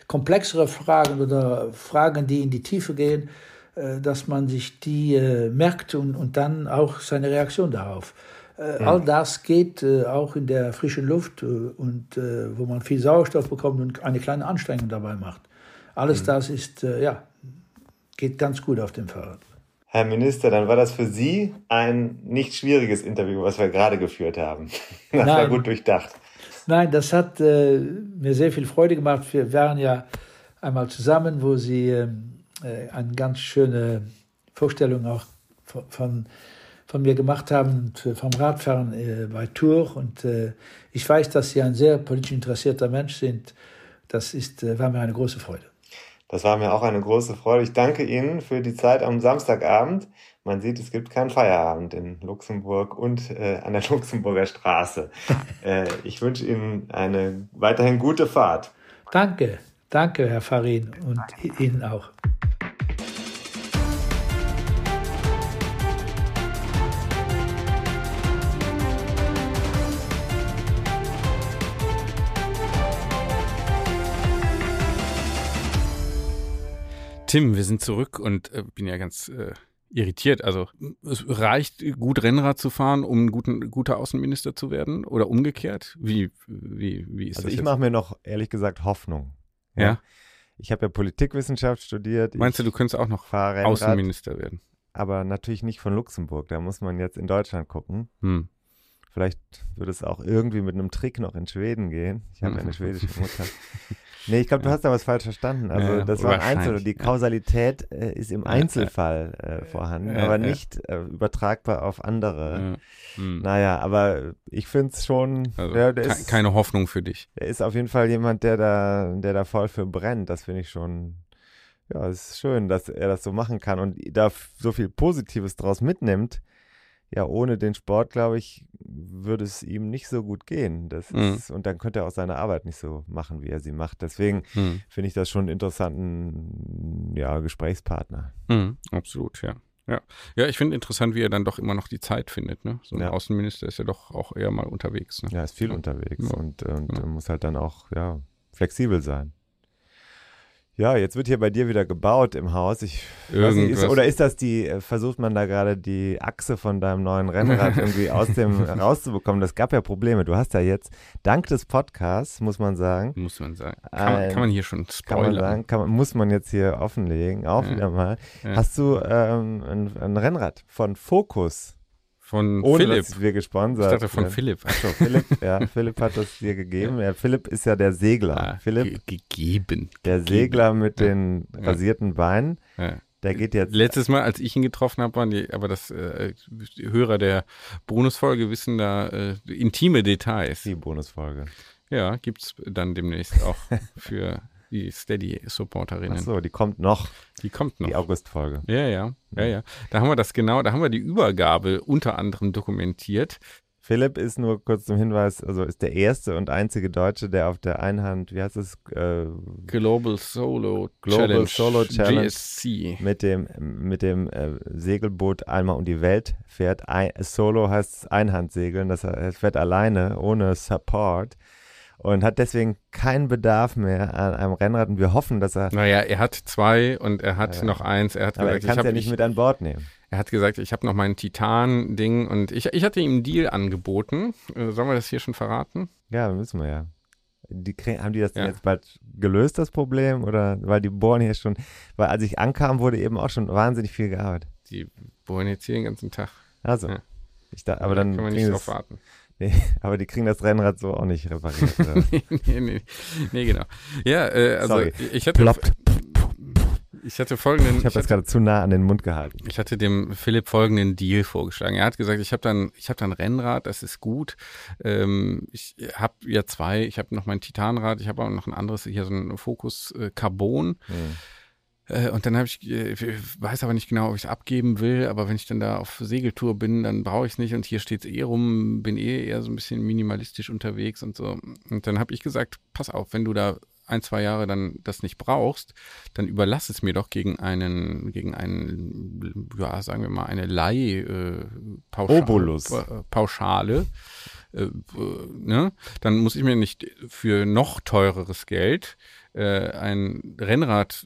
komplexere Fragen oder Fragen, die in die Tiefe gehen, dass man sich die äh, merkt und, und dann auch seine Reaktion darauf. Äh, all das geht äh, auch in der frischen Luft äh, und äh, wo man viel Sauerstoff bekommt und eine kleine Anstrengung dabei macht. Alles mhm. das ist, äh, ja, geht ganz gut auf dem Fahrrad. Herr Minister, dann war das für Sie ein nicht schwieriges Interview, was wir gerade geführt haben. Das Nein. war gut durchdacht. Nein, das hat äh, mir sehr viel Freude gemacht. Wir waren ja einmal zusammen, wo Sie ähm, eine ganz schöne Vorstellung auch von, von von mir gemacht haben vom Radfahren äh, bei Tour. Und äh, ich weiß, dass Sie ein sehr politisch interessierter Mensch sind. Das ist, äh, war mir eine große Freude. Das war mir auch eine große Freude. Ich danke Ihnen für die Zeit am Samstagabend. Man sieht, es gibt keinen Feierabend in Luxemburg und an der Luxemburger Straße. ich wünsche Ihnen eine weiterhin gute Fahrt. Danke, danke, Herr Farin, und Ihnen auch. Tim, wir sind zurück und äh, bin ja ganz äh, irritiert. Also es reicht gut Rennrad zu fahren, um ein guten, guter Außenminister zu werden oder umgekehrt? Wie, wie, wie ist Also das ich jetzt? mache mir noch, ehrlich gesagt, Hoffnung. Ja? Ich habe ja Politikwissenschaft studiert. Meinst du, ich du könntest auch noch Rennrad, Außenminister werden? aber natürlich nicht von Luxemburg. Da muss man jetzt in Deutschland gucken. Hm. Vielleicht würde es auch irgendwie mit einem Trick noch in Schweden gehen. Ich habe eine schwedische Mutter. Nee, ich glaube, du hast da was falsch verstanden. Also Ja, das war ein Einzel. Die ja. Kausalität äh, ist im Einzelfall äh, vorhanden, ja, aber nicht äh, übertragbar auf andere. Ja. Hm. Naja, aber ich finde es schon, Also der, der, ke- ist, keine Hoffnung für dich. der ist auf jeden Fall jemand, der da, der da voll für brennt. Das finde ich schon, ja, es ist schön, dass er das so machen kann und da so viel Positives draus mitnimmt. Ja, ohne den Sport, glaube ich, würde es ihm nicht so gut gehen. Das Mhm. ist, und dann könnte er auch seine Arbeit nicht so machen, wie er sie macht. Deswegen Hm. finde ich das schon einen interessanten ja, Gesprächspartner. Hm. Absolut, ja. Ja, ja ich finde interessant, wie er dann doch immer noch die Zeit findet. Ne? So ein Ja. Außenminister ist ja doch auch eher mal unterwegs. Ne? Ja, ist viel unterwegs Ja. und, und Genau. muss halt dann auch ja, flexibel sein. Ja, jetzt wird hier bei dir wieder gebaut im Haus. Ich weiß nicht, ist, oder ist das die, äh, versucht man da gerade die Achse von deinem neuen Rennrad irgendwie aus dem rauszubekommen? Das gab ja Probleme. Du hast ja jetzt, dank des Podcasts, muss man sagen, Muss man sagen. Kann, man, Ein- kann man hier schon kann man spoilern? sagen, kann man, muss man jetzt hier offenlegen, auch Ja. wieder mal. Ja. Hast du ähm, ein, ein Rennrad von Focus, Von ohne Philipp. dass wir gesponsert Ich dachte von werden. Philipp. Achso, Philipp, ja, Philipp hat das dir gegeben. Ja, Philipp ist ja der Segler. Ah, Philipp, ge gegeben. der gegeben. Segler mit Ja. den Ja. rasierten Beinen, Ja. der geht jetzt. Letztes Mal, als ich ihn getroffen habe, waren die, aber das äh, die Hörer der Bonusfolge wissen da äh, intime Details. Die Bonusfolge. Ja, gibt's dann demnächst auch für die Steady-Supporterinnen. Achso, die kommt noch, Die kommt noch. die August-Folge. Ja, ja, ja, ja. Da haben wir das genau, da haben wir die Übergabe unter anderem dokumentiert. Philipp ist nur kurz zum Hinweis, also ist der erste und einzige Deutsche, der auf der Einhand, wie heißt es, äh, Global Solo Global Challenge, Solo Challenge. GSC. mit dem, mit dem äh, Segelboot einmal um die Welt fährt. Ein, Solo heißt Einhandsegeln, das heißt, er fährt alleine, ohne Support und hat deswegen keinen Bedarf mehr an einem Rennrad und wir hoffen, dass er, Naja, er hat zwei und er hat Ja, ja. noch eins. Er hat aber er gesagt, kann ich es ja nicht ich, mit an Bord nehmen. er hat gesagt, ich habe noch mein Titan-Ding und ich, ich hatte ihm einen Deal angeboten. Äh, sollen wir das hier schon verraten? Ja, müssen wir ja. Die, haben die das denn Ja. jetzt bald gelöst, das Problem? Oder weil die bohren hier schon, weil als ich ankam, wurde eben auch schon wahnsinnig viel gearbeitet. Die bohren jetzt hier den ganzen Tag. Also, Ja. ich da, aber dann kann man nicht drauf warten. Nee, aber die kriegen das Rennrad so auch nicht repariert. Nee, nee, nee, nee, genau. Ja, äh, also Sorry. ich hatte, Ploppt. ich hatte folgenden, Ich habe das gerade zu nah an den Mund gehalten. ich hatte dem Philipp folgenden Deal vorgeschlagen. Er hat gesagt, ich habe dann, ich habe dann Rennrad, das ist gut. Ähm, ich habe ja zwei, ich habe noch mein Titanrad, ich habe auch noch ein anderes, hier so ein Focus äh, Carbon. Hm. Äh, und dann habe ich, äh, ich weiß aber nicht genau, ob ich es abgeben will, aber wenn ich dann da auf Segeltour bin, dann brauche ich es nicht und hier steht es eh rum, bin eh eher so ein bisschen minimalistisch unterwegs und so. Und dann habe ich gesagt, pass auf, wenn du da ein, zwei Jahre dann das nicht brauchst, dann überlass es mir doch gegen einen, gegen einen, ja, sagen wir mal, eine Leih, äh, Pauschale, äh, Pauschale. Äh, ne? Dann muss ich mir nicht für noch teureres Geld äh, ein Rennrad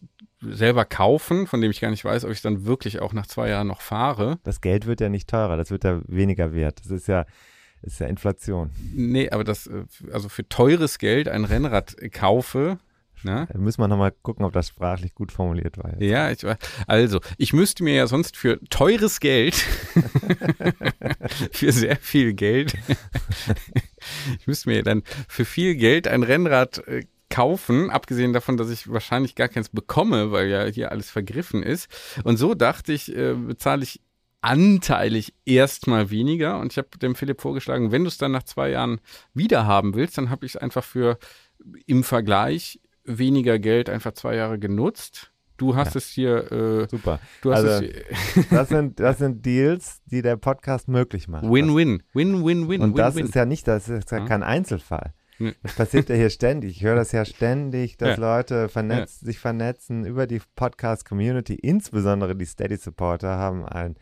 selber kaufen, von dem ich gar nicht weiß, ob ich dann wirklich auch nach zwei Jahren noch fahre. Das Geld wird ja nicht teurer, das wird ja weniger wert. Das ist ja, ist ja Inflation. Nee, aber das, äh, also für teures Geld ein Rennrad kaufe, ne? Da müssen wir nochmal gucken, ob das sprachlich gut formuliert war. Jetzt. Ja, ich. Also, ich müsste mir ja sonst für teures Geld, für sehr viel Geld, ich müsste mir dann für viel Geld ein Rennrad äh, kaufen, abgesehen davon, dass ich wahrscheinlich gar keins bekomme, weil ja hier alles vergriffen ist. Und so dachte ich, äh, bezahle ich anteilig erstmal weniger. Und ich habe dem Philipp vorgeschlagen, wenn du es dann nach zwei Jahren wieder haben willst, dann habe ich es einfach für im Vergleich weniger Geld einfach zwei Jahre genutzt. Du hast es hier, äh, Super. du hast Also, es Das sind, das sind Deals, die der Podcast möglich machen. Win-Win, Win-Win-Win, Und das Win-Win. ist ja nicht, das ist ja Ja. kein Einzelfall. Nee. Das passiert ja hier ständig. Ich höre das ja ständig, dass Ja. Leute vernetzt, sich vernetzen über die Podcast-Community. Insbesondere die Steady-Supporter haben ein,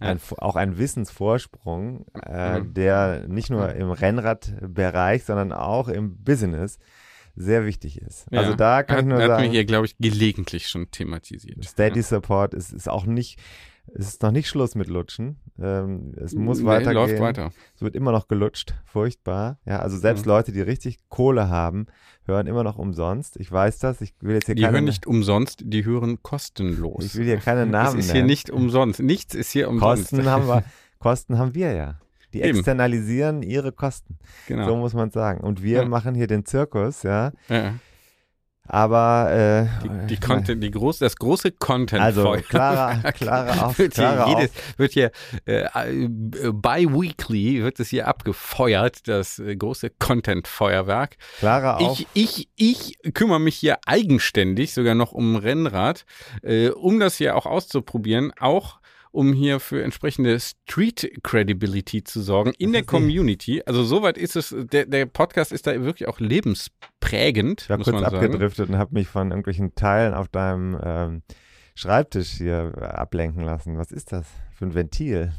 Ja. ein, auch einen Wissensvorsprung, äh, Mhm. der nicht nur im Rennradbereich, sondern auch im Business sehr wichtig ist. Ja. Also da kann hat, ich nur hat sagen, mir hier, glaube ich, gelegentlich schon thematisiert. Steady Support ist, ist auch nicht, es ist noch nicht Schluss mit Lutschen. Ähm, es muss Nee, weitergehen. läuft weiter. Es wird immer noch gelutscht. Furchtbar. Ja, also selbst Mhm. Leute, die richtig Kohle haben, hören immer noch umsonst. Ich weiß das. Ich will jetzt hier Die keine, hören nicht umsonst, die hören kostenlos. ich will hier keine Namen Es ist hier nennen. nicht umsonst. Nichts ist hier umsonst. Kosten haben wir, Kosten haben wir ja. Die Eben. externalisieren ihre Kosten. Genau. So muss man sagen. Und wir Ja. machen hier den Zirkus, ja. ja. Aber äh, Die, die Content, die groß, das große Content also klarer, klarer auf, wird hier, klarer jedes, auf. wird hier äh, äh, bi-weekly wird es hier abgefeuert, das äh, große Content-Feuerwerk. Klarer auf. Ich, ich, ich kümmere mich hier eigenständig sogar noch um Rennrad, äh, um das hier auch auszuprobieren, auch um hier für entsprechende Street Credibility zu sorgen in der Community. Also soweit ist es, der, der Podcast ist da wirklich auch lebensprägend, Ich muss kurz man sagen. abgedriftet und habe mich von irgendwelchen Teilen auf deinem ähm, Schreibtisch hier ablenken lassen. Was ist das für ein Ventil?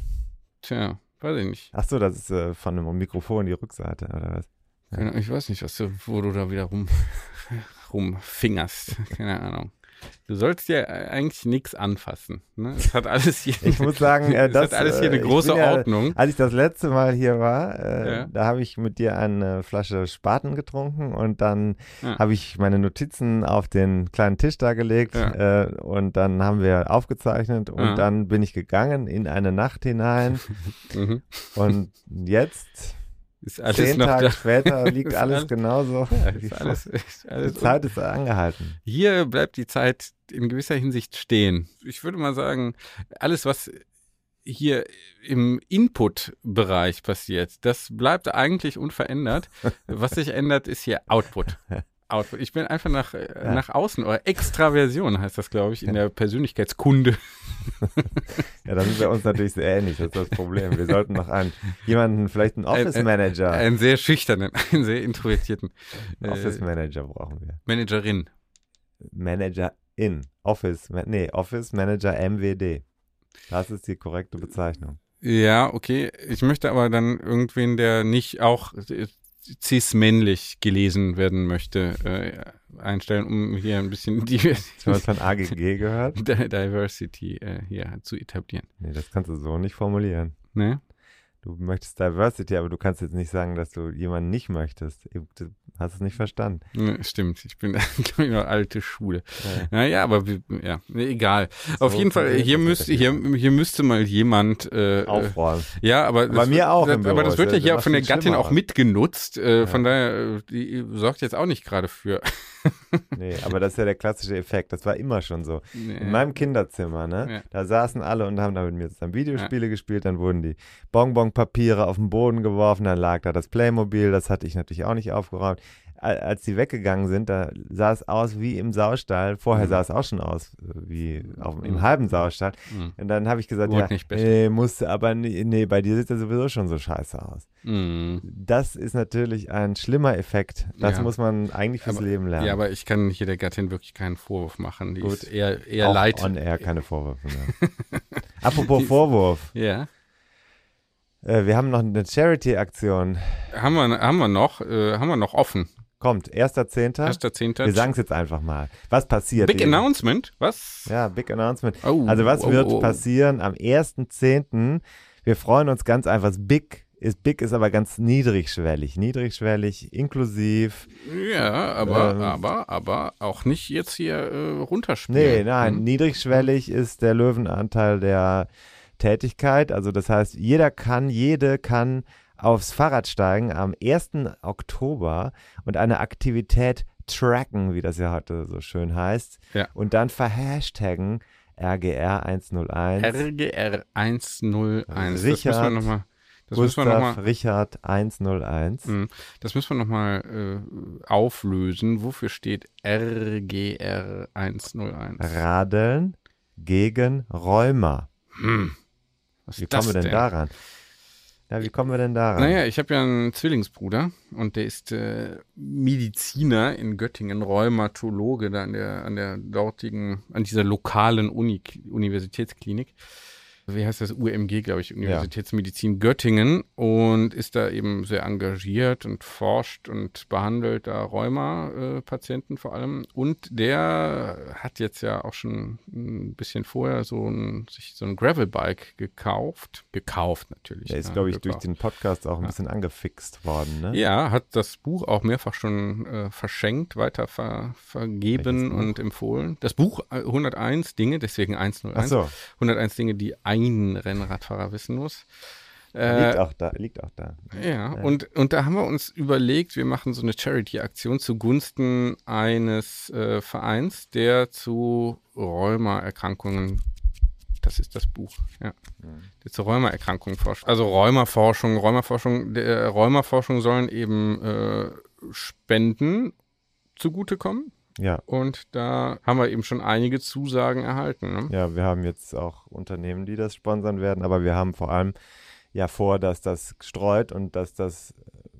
Tja, weiß ich nicht. Ach so, das ist äh, von einem Mikrofon die Rückseite oder was? Keine, ich weiß nicht, was du, wo du da wieder rum, rumfingerst. Keine Ahnung. Du sollst ja eigentlich nichts anfassen. Ne? Es hat alles hier, Ich muss sagen, äh, es das, hat alles hier äh, eine ich große ja- Ordnung. Als ich das letzte Mal hier war, äh, Ja. da habe ich mit dir eine Flasche Spaten getrunken und dann Ja. habe ich meine Notizen auf den kleinen Tisch da gelegt äh, und dann haben wir aufgezeichnet und dann bin ich gegangen in eine Nacht hinein Mhm. und jetzt, Ist alles zehn noch Tage da. später, liegt Ist alles alles- genauso. Ja, ist alles, ist Die alles Zeit ist angehalten. Hier bleibt die Zeit in gewisser Hinsicht stehen. Ich würde mal sagen, alles, was hier im Input-Bereich passiert, das bleibt eigentlich unverändert. Was sich ändert, ist hier Output. Output. Ich bin einfach nach, äh, Ja. nach außen, oder Extraversion heißt das, glaube ich, in der Persönlichkeitskunde. Ja, da sind wir uns natürlich sehr ähnlich, das ist das Problem. Wir sollten noch einen, jemanden, vielleicht einen Ein- Office Manager, Einen sehr schüchternen, einen sehr introvertierten einen Office äh, Manager brauchen wir. Managerin. Manager in. Office, nee, Office Manager MWD. Das ist die korrekte Bezeichnung. Ja, okay. Ich möchte aber dann irgendwen, der nicht auch äh, cis-männlich gelesen werden möchte, äh, einstellen, um hier ein bisschen du was von AGG gehört? Di- Diversity äh, hier zu etablieren. Nee, das kannst du so nicht formulieren. Ne? Du möchtest Diversity, aber du kannst jetzt nicht sagen, dass du jemanden nicht möchtest. Du hast es nicht verstanden. Stimmt, ich bin, noch alte Schule. Ja. Naja, aber ja, egal. So Auf jeden Fall, hier müsste, hier, hier müsste mal jemand äh, äh, Aufräumen. Ja, aber Bei das mir wird, auch Das, aber das wird ja hier von der Gattin auch mitgenutzt. Äh, Ja. Von daher, äh, die sorgt jetzt auch nicht gerade für. Nee, aber das ist ja der klassische Effekt. Das war immer schon so. Nee. In meinem Kinderzimmer, ne? Ja. Da saßen alle und haben da mit mir zusammen Videospiele gespielt. Dann wurden die Bonbonpapiere auf den Boden geworfen. Dann lag da das Playmobil. Das hatte ich natürlich auch nicht aufgeräumt. Al- Als die weggegangen sind, da sah es aus wie im Saustall. Vorher Mhm. sah es auch schon aus äh, wie auf, im Mhm. halben Saustall. Mhm. Und dann habe ich gesagt, Wurde ja, nicht besser. nee, musste aber nee, nee, bei dir sieht er sowieso schon so scheiße aus. Mhm. Das ist natürlich ein schlimmer Effekt. Das Ja. muss man eigentlich fürs Aber- Leben lernen. Ja, aber ich kann hier der Gattin wirklich keinen Vorwurf machen. Die Gut. ist eher, eher auch leid. on air keine Vorwürfe mehr. Apropos Vorwurf. Ja. Äh, wir haben noch eine Charity-Aktion. Haben wir, haben wir noch, äh, haben wir noch offen. Kommt, 1.10. Erster Zehnter. Wir sagen es jetzt einfach mal. Was passiert? Big Die- Announcement? Was? Ja, Big Announcement. Oh, Also was oh, wird oh. passieren am 1.10.? Wir freuen uns ganz einfach. Big ist, Big ist aber ganz niedrigschwellig. Niedrigschwellig, inklusiv. Ja, aber, Ähm. aber, aber auch nicht jetzt hier äh, runterspielen. Nee, nein, Hm? niedrigschwellig ist der Löwenanteil der Tätigkeit. Also das heißt, jeder kann, jede kann aufs Fahrrad steigen am 1. Oktober und eine Aktivität tracken, wie das ja heute so schön heißt. Ja. Und dann verhashtaggen RGR101. RGR 101. Das müssen Richard, wir nochmal. Das müssen wir Gustav noch mal, Richard 101. Mhm. das müssen wir nochmal äh, auflösen. Wofür steht RGR 101? Radeln gegen Rheuma. Hm. Was Wie kommen wir denn daran? Ja, wie kommen wir denn daran? Naja, ich habe ja einen Zwillingsbruder und der ist äh, Mediziner in Göttingen, Rheumatologe da an der, an der dortigen, an dieser lokalen Uni, Universitätsklinik. Wie heißt das, UMG, glaube ich, Universitätsmedizin Göttingen und ist da eben sehr engagiert und forscht und behandelt da Rheuma-Patienten vor allem. Und der hat jetzt ja auch schon ein bisschen vorher so ein, sich so ein Gravelbike gekauft. Gekauft natürlich. Der ist, glaube ich, gekauft. durch den Podcast auch ein bisschen angefixt worden, ne? Ja, hat das Buch auch mehrfach schon äh, verschenkt, weiter ver, vergeben und empfohlen. Das Buch 101 äh, Dinge, deswegen 101. Ach so. 101 Dinge, die ein Rennradfahrer wissen muss. Äh, liegt auch da, liegt auch da. Ja, ja, Und, und da haben wir uns überlegt, wir machen so eine Charity-Aktion zugunsten eines äh, Vereins, der zu Rheumaerkrankungen das ist das Buch, ja. Mhm. Der zu Rheumaerkrankungen forscht. Also Rheumaforschung, Rheumaforschung, der Rheumaforschung sollen eben äh, Spenden zugutekommen. Ja. Und da haben wir eben schon einige Zusagen erhalten. Ne? Ja, wir haben jetzt auch Unternehmen, die das sponsern werden, aber wir haben vor allem ja vor, dass das streut und dass das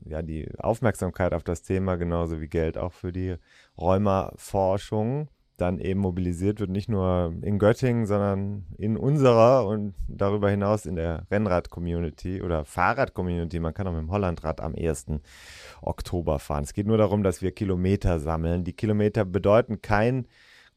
ja die Aufmerksamkeit auf das Thema genauso wie Geld auch für die Rheumaforschung dann eben mobilisiert wird, nicht nur in Göttingen, sondern in unserer und darüber hinaus in der Rennrad-Community oder Fahrrad-Community. Man kann auch mit dem Hollandrad am 1. Oktober fahren. Es geht nur darum, dass wir Kilometer sammeln. Die Kilometer bedeuten kein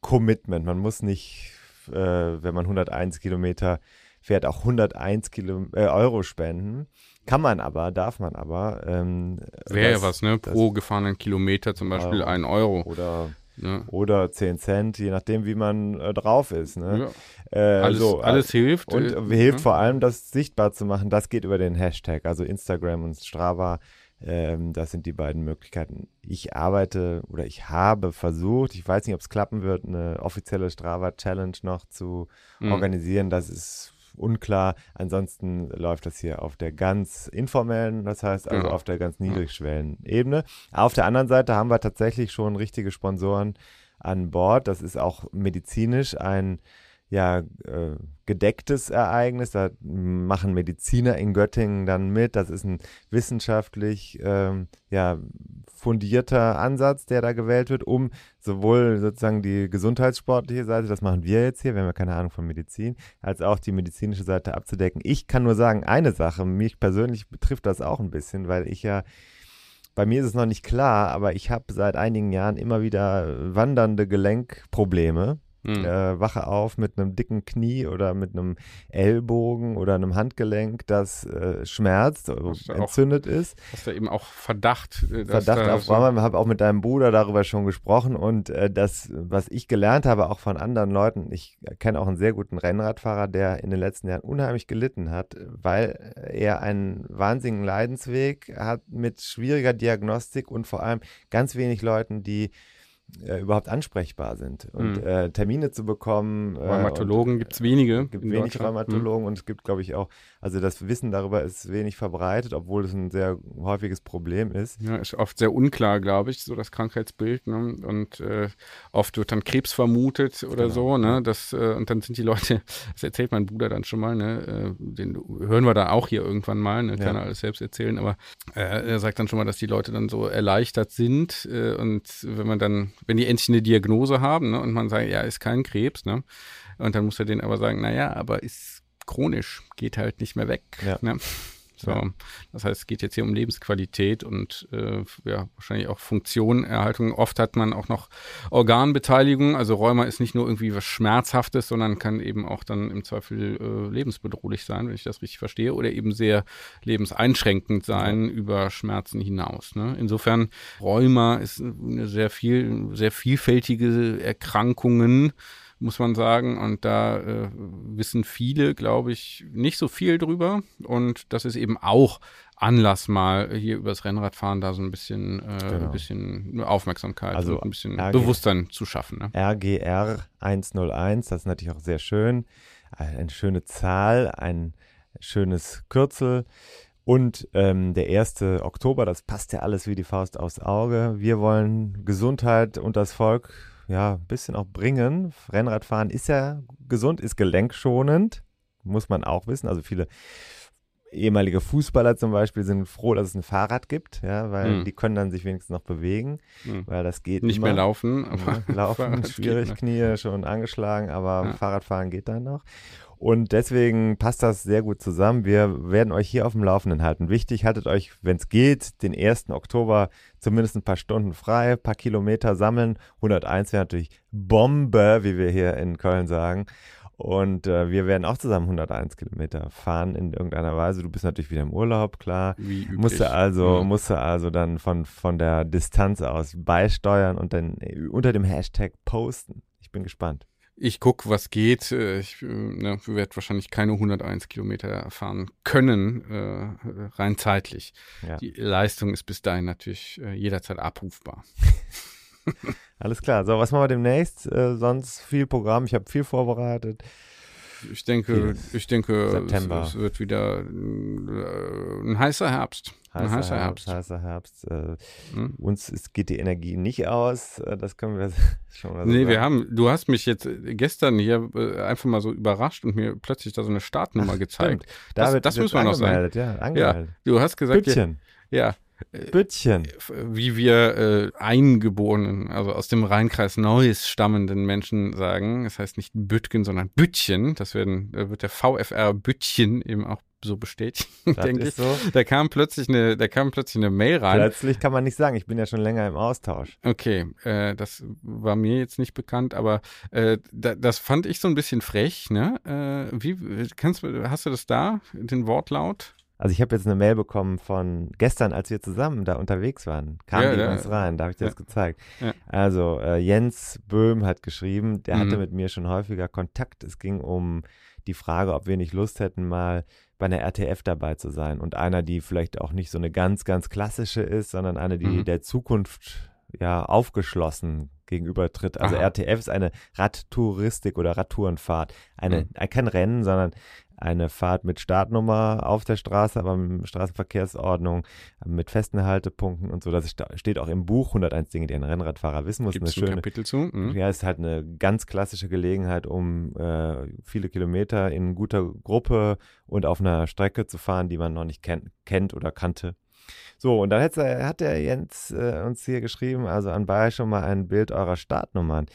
Commitment. Man muss nicht, äh, wenn man 101 Kilometer fährt, auch 101 Kilo, äh, Euro spenden. Kann man aber, darf man aber. Ähm, Wäre ja was, ne? Pro gefahrenen Kilometer zum Beispiel ein Euro. Oder ja. oder 10 Cent, je nachdem, wie man äh, drauf ist. Ne? Ja. Äh, alles, so, alles hilft. Und äh, hilft vor allem, das sichtbar zu machen. Das geht über den Hashtag, also Instagram und Strava. Ähm, das sind die beiden Möglichkeiten. Ich arbeite oder ich habe versucht, ich weiß nicht, ob es klappen wird, eine offizielle Strava-Challenge noch zu mhm. organisieren. Das ist unklar. Ansonsten läuft das hier auf der ganz informellen, das heißt also ja. auf der ganz niedrigschwellen Ebene. Auf der anderen Seite haben wir tatsächlich schon richtige Sponsoren an Bord. Das ist auch medizinisch ein ja, äh, gedecktes Ereignis. Da machen Mediziner in Göttingen dann mit. Das ist ein wissenschaftlich ähm, ja, fundierter Ansatz, der da gewählt wird, um sowohl sozusagen die gesundheitssportliche Seite, das machen wir jetzt hier, wir haben ja keine Ahnung von Medizin, als auch die medizinische Seite abzudecken. Ich kann nur sagen, eine Sache, mich persönlich betrifft das auch ein bisschen, weil ich ja bei mir ist es noch nicht klar, aber ich habe seit einigen Jahren immer wieder wandernde Gelenkprobleme Mhm. Äh, wache auf mit einem dicken Knie oder mit einem Ellbogen oder einem Handgelenk, das äh, schmerzt, entzündet auch, ist. Hast du eben auch Verdacht. Äh, Verdacht auf so Rheuma. Ich habe auch mit deinem Bruder darüber schon gesprochen und äh, das, was ich gelernt habe, auch von anderen Leuten, ich kenne auch einen sehr guten Rennradfahrer, der in den letzten Jahren unheimlich gelitten hat, weil er einen wahnsinnigen Leidensweg hat mit schwieriger Diagnostik und vor allem ganz wenig Leuten, die äh, überhaupt ansprechbar sind. Und mhm. äh, Termine zu bekommen. Äh, Rheumatologen gibt es wenige. Es gibt wenig Rheumatologen mhm. und es gibt, glaube ich, auch, also das Wissen darüber ist wenig verbreitet, obwohl es ein sehr häufiges Problem ist. Ja, ist oft sehr unklar, glaube ich, so das Krankheitsbild. Ne? Und äh, oft wird dann Krebs vermutet oder genau. so. Ne? Das, äh, und dann sind die Leute, das erzählt mein Bruder dann schon mal, ne? Äh, den hören wir dann auch hier irgendwann mal, ne? kann ja. er alles selbst erzählen, aber er sagt dann schon mal, dass die Leute dann so erleichtert sind und wenn man dann wenn die endlich eine Diagnose haben ne, und man sagt, ja, ist kein Krebs, ne, und dann muss er denen aber sagen, naja, aber ist chronisch, geht halt nicht mehr weg. Ja. Ne? So, ja. das heißt, es geht jetzt hier um Lebensqualität und äh, ja, wahrscheinlich auch Funktionerhaltung. Oft hat man auch noch Organbeteiligung. Also Rheuma ist nicht nur irgendwie was Schmerzhaftes, sondern kann eben auch dann im Zweifel äh, lebensbedrohlich sein, wenn ich das richtig verstehe, oder eben sehr lebenseinschränkend sein ja. über Schmerzen hinaus. Ne? Insofern Rheuma ist eine sehr viel, sehr vielfältige Erkrankungen muss man sagen. Und da äh, wissen viele, glaube ich, nicht so viel drüber. Und das ist eben auch Anlass, mal hier übers Rennradfahren da so ein bisschen, äh, genau. ein bisschen Aufmerksamkeit also ein bisschen RG, Bewusstsein zu schaffen. Ne? RGR 101, das ist natürlich auch sehr schön. Eine schöne Zahl, ein schönes Kürzel. Und ähm, der 1. Oktober, das passt ja alles wie die Faust aufs Auge. Wir wollen Gesundheit und das Volk ja, ein bisschen auch bringen. Rennradfahren ist ja gesund, ist gelenkschonend, muss man auch wissen. Also viele ehemalige Fußballer zum Beispiel sind froh, dass es ein Fahrrad gibt, ja, weil mhm. die können dann sich wenigstens noch bewegen, mhm. weil das geht nicht immer. mehr laufen, aber ja, laufen schwierig, Knie schon angeschlagen, aber ja. Fahrradfahren geht dann noch. Und deswegen passt das sehr gut zusammen. Wir werden euch hier auf dem Laufenden halten. Wichtig, haltet euch, wenn es geht, den 1. Oktober zumindest ein paar Stunden frei, ein paar Kilometer sammeln. 101 wäre natürlich Bombe, wie wir hier in Köln sagen. Und äh, wir werden auch zusammen 101 Kilometer fahren in irgendeiner Weise. Du bist natürlich wieder im Urlaub, klar. Wie üblich. Musste also, Mhm. musste also dann von, von der Distanz aus beisteuern und dann äh, unter dem Hashtag posten. Ich bin gespannt. Ich gucke, was geht. Äh, Ich äh, ne, werde wahrscheinlich keine 101 Kilometer fahren können, äh, rein zeitlich. Ja. Die Leistung ist bis dahin natürlich äh, jederzeit abrufbar. Alles klar. So, was machen wir demnächst? Äh, sonst viel Programm. Ich habe viel vorbereitet. Ich denke, ich denke. Es, es wird wieder äh, ein heißer Herbst. ein heißer Herbst. Heißer Herbst. Äh, Hm? uns ist, geht die Energie nicht aus. Äh, das können wir schon mal so Nee, sagen. wir haben, du hast mich jetzt äh, gestern hier äh, einfach mal so überrascht und mir plötzlich da so eine Startnummer gezeigt. Das- David das wird muss man noch sagen. Ja, angemeldet. Du hast gesagt, ja, Büttchen. ja, Büttchen. wie wir äh, eingeborenen, also aus dem Rheinkreis Neuss stammenden Menschen sagen. Das heißt nicht Büttgen, sondern Büttchen. Das werden, da wird der VfR Büttchen eben auch so bestätigt, Das denke ich. so. Da kam plötzlich eine, da kam plötzlich eine Mail rein. Plötzlich kann man nicht sagen, ich bin ja schon länger im Austausch. Okay, äh, das war mir jetzt nicht bekannt, aber äh, da, das fand ich so ein bisschen frech, ne? Äh, wie kannst hast du das da, den Wortlaut? Also ich habe jetzt eine Mail bekommen von gestern, als wir zusammen da unterwegs waren. Kam Ja, die ja. uns rein, da habe ich dir Ja. das gezeigt. Ja. Also äh, Jens Böhm hat geschrieben, der Mhm. hatte mit mir schon häufiger Kontakt. Es ging um die Frage, ob wir nicht Lust hätten, mal bei einer RTF dabei zu sein. Und einer, die vielleicht auch nicht so eine ganz, ganz klassische ist, sondern eine, die Mhm. der Zukunft ja aufgeschlossen gegenübertritt. Also Aha. RTF ist eine Radtouristik oder Radtourenfahrt. Eine, Mhm. äh, kein Rennen, sondern eine Fahrt mit Startnummer auf der Straße, aber mit Straßenverkehrsordnung, mit festen Haltepunkten und so. Das steht auch im Buch 101 Dinge, die ein Rennradfahrer wissen muss. Gibt es eine ein schöne, Kapitel zu? Mhm. ja, ist halt eine ganz klassische Gelegenheit, um äh, viele Kilometer in guter Gruppe und auf einer Strecke zu fahren, die man noch nicht kennt, kennt oder kannte. So, und dann hat der Jens äh, uns hier geschrieben, also anbei schon mal ein Bild eurer Startnummern.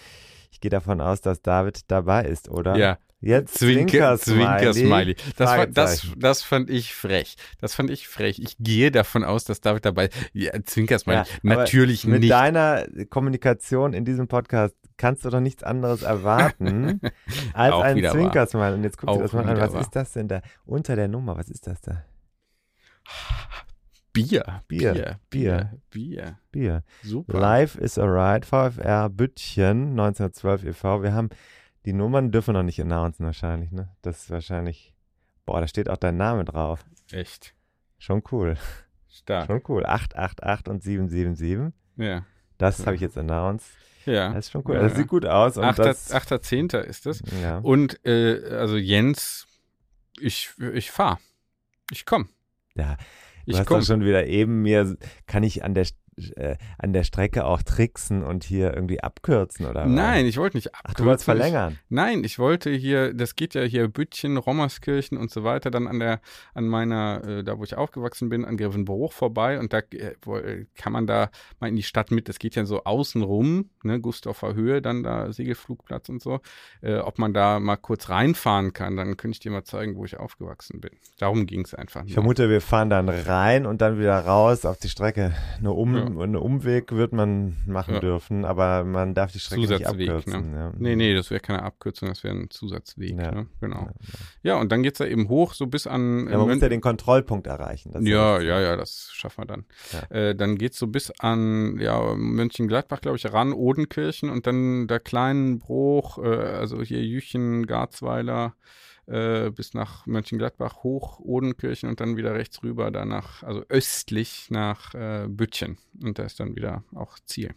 Ich gehe davon aus, dass David dabei ist, oder? Ja, Jetzt Zwinker, Zwinker-Smiley. Zwinker-Smiley. Das, war- das, das fand ich frech. Das fand ich frech. Ich gehe davon aus, dass David dabei Ja, Zwinker-Smiley. Ja, aber Natürlich Mit nicht. deiner Kommunikation in diesem Podcast kannst du doch nichts anderes erwarten als ein wieder wahr. Zwinkersmile. Und jetzt guck dir das mal an. Was wahr. ist das denn da? Unter der Nummer, was ist das da? Bier. Bier. Bier. Bier. Bier. Bier. Super. Life is alright. VfR Büttchen 1912 e.V. Wir haben die Nummern dürfen wir noch nicht announcen wahrscheinlich, ne? Das ist wahrscheinlich. Boah, da steht auch dein Name drauf. Echt. Schon cool. Stark. Schon cool. 888 und 777. Ja. Das habe ich jetzt announced. Ja. Das ist schon cool. Ja, Das ja. sieht gut aus. Und Achter, das, Achter, Zehnter ist das. ja. Und äh, also Jens, ich, ich fahr. Ich komm. Ja, Du Ich hast schon wieder eben mir, kann ich an der, äh, an der Strecke auch tricksen und hier irgendwie abkürzen oder was? Nein, ich wollte nicht abkürzen. Ach, du wolltest verlängern. Nein, ich wollte hier, das geht ja hier Büttchen, Rommerskirchen und so weiter, dann an der, an meiner, äh, da wo ich aufgewachsen bin, an Grevenbruch vorbei und da äh, äh, kann man da mal in die Stadt mit, das geht ja so außen rum, ne, Gustaufer Höhe, dann da Segelflugplatz und so, äh, ob man da mal kurz reinfahren kann, dann könnte ich dir mal zeigen, wo ich aufgewachsen bin. Darum ging es einfach. Ich nur. vermute, wir fahren dann rein und dann wieder raus auf die Strecke. Eine um, Ja. Einen Umweg wird man machen dürfen, aber man darf die Strecke nicht Zusatzweg, abkürzen. ne? Nee, nee, das wäre keine Abkürzung, das wäre ein Zusatzweg, ne? Genau. Ja, und dann geht's da eben hoch, so bis an Ja, man muss ja den Kontrollpunkt erreichen. Das Ja, ja, ja, das schaffen wir dann. Äh, dann geht's so bis an ja, Mönchengladbach, glaube ich, ran, Odenkirchen und dann der kleinen Bruch, äh, also hier Jüchen, Garzweiler, äh, bis nach Mönchengladbach hoch, Odenkirchen und dann wieder rechts rüber, danach, also östlich nach äh, Büttchen. Und da ist dann wieder auch Ziel.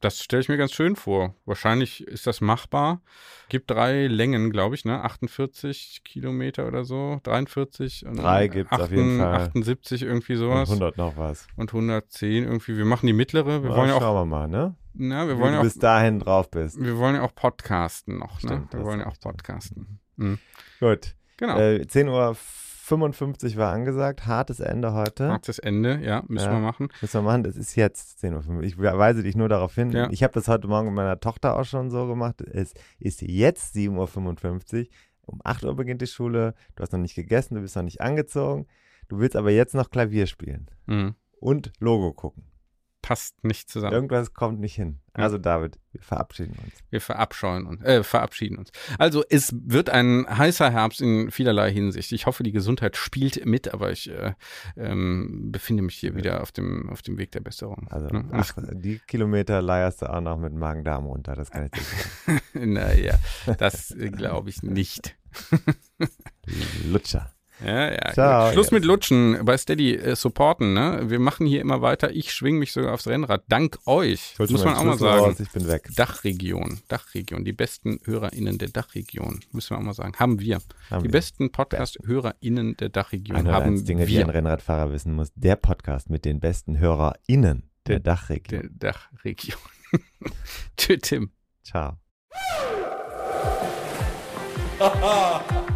Das stelle ich mir ganz schön vor. Wahrscheinlich ist das machbar. Gibt drei Längen, glaube ich, ne? 48 Kilometer oder so, 43 und Drei gibt's auf jeden Fall. 78 irgendwie Und sowas 100 noch was. und 110 irgendwie. Wir machen die mittlere. Wir wollen ja auch, schauen wir mal, ne? na, wir Wie wollen du ja auch, bis dahin drauf bist. wir wollen ja auch podcasten noch, ne? Stimmt, Wir wollen ja auch podcasten. Mhm. Gut. Genau. Äh, 10.55 Uhr war angesagt. Hartes Ende heute. Hartes Ende, ja, müssen Ja. wir machen. Müssen wir machen, das ist jetzt 10.05 Uhr. Ich weise dich nur darauf hin. Ja. Ich habe das heute Morgen mit meiner Tochter auch schon so gemacht. Es ist jetzt 7.55 Uhr. um 8 Uhr beginnt die Schule, du hast noch nicht gegessen, du bist noch nicht angezogen, du willst aber jetzt noch Klavier spielen Mhm. und Logo gucken. Passt nicht zusammen. Irgendwas kommt nicht hin. Ja. Also David, wir verabschieden uns. Wir verabscheuen uns, äh, verabschieden uns. Also es wird ein heißer Herbst in vielerlei Hinsicht. Ich hoffe, die Gesundheit spielt mit, aber ich äh, ähm, befinde mich hier wieder auf dem, auf dem Weg der Besserung. Also Ne? Und ach, die Kilometer leierst du auch noch mit Magen-Darm runter, das kann ich dir sagen. Naja, das äh, glaube ich nicht. Lutscher. Ja, ja. Ciao. Schluss jetzt. mit Lutschen bei Steady äh, supporten. Ne? Wir machen hier immer weiter. Ich schwinge mich sogar aufs Rennrad. Dank euch. Holst muss man auch mal sagen. Raus, ich bin weg. Dachregion, Dachregion, die besten HörerInnen der Dachregion, müssen wir auch mal sagen, haben wir. Haben die wir. besten Podcast-HörerInnen der Dachregion 101 haben Dinge, die ein wir. Rennradfahrer wissen muss. Der Podcast mit den besten HörerInnen der, Der- Dachregion. Der Dachregion. Tschüss, Tim. Ciao.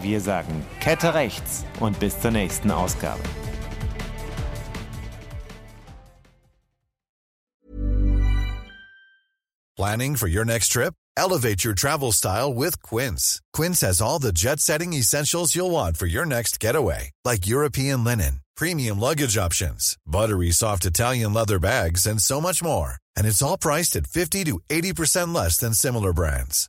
Wir sagen Kette rechts und bis zur nächsten Ausgabe. Planning for your next trip? Elevate your travel style with Quince. Quince has all the jet setting essentials you'll want for your next getaway, like European linen, premium luggage options, buttery soft Italian leather bags, and so much more. And it's all priced at 50 to 80% less than similar brands.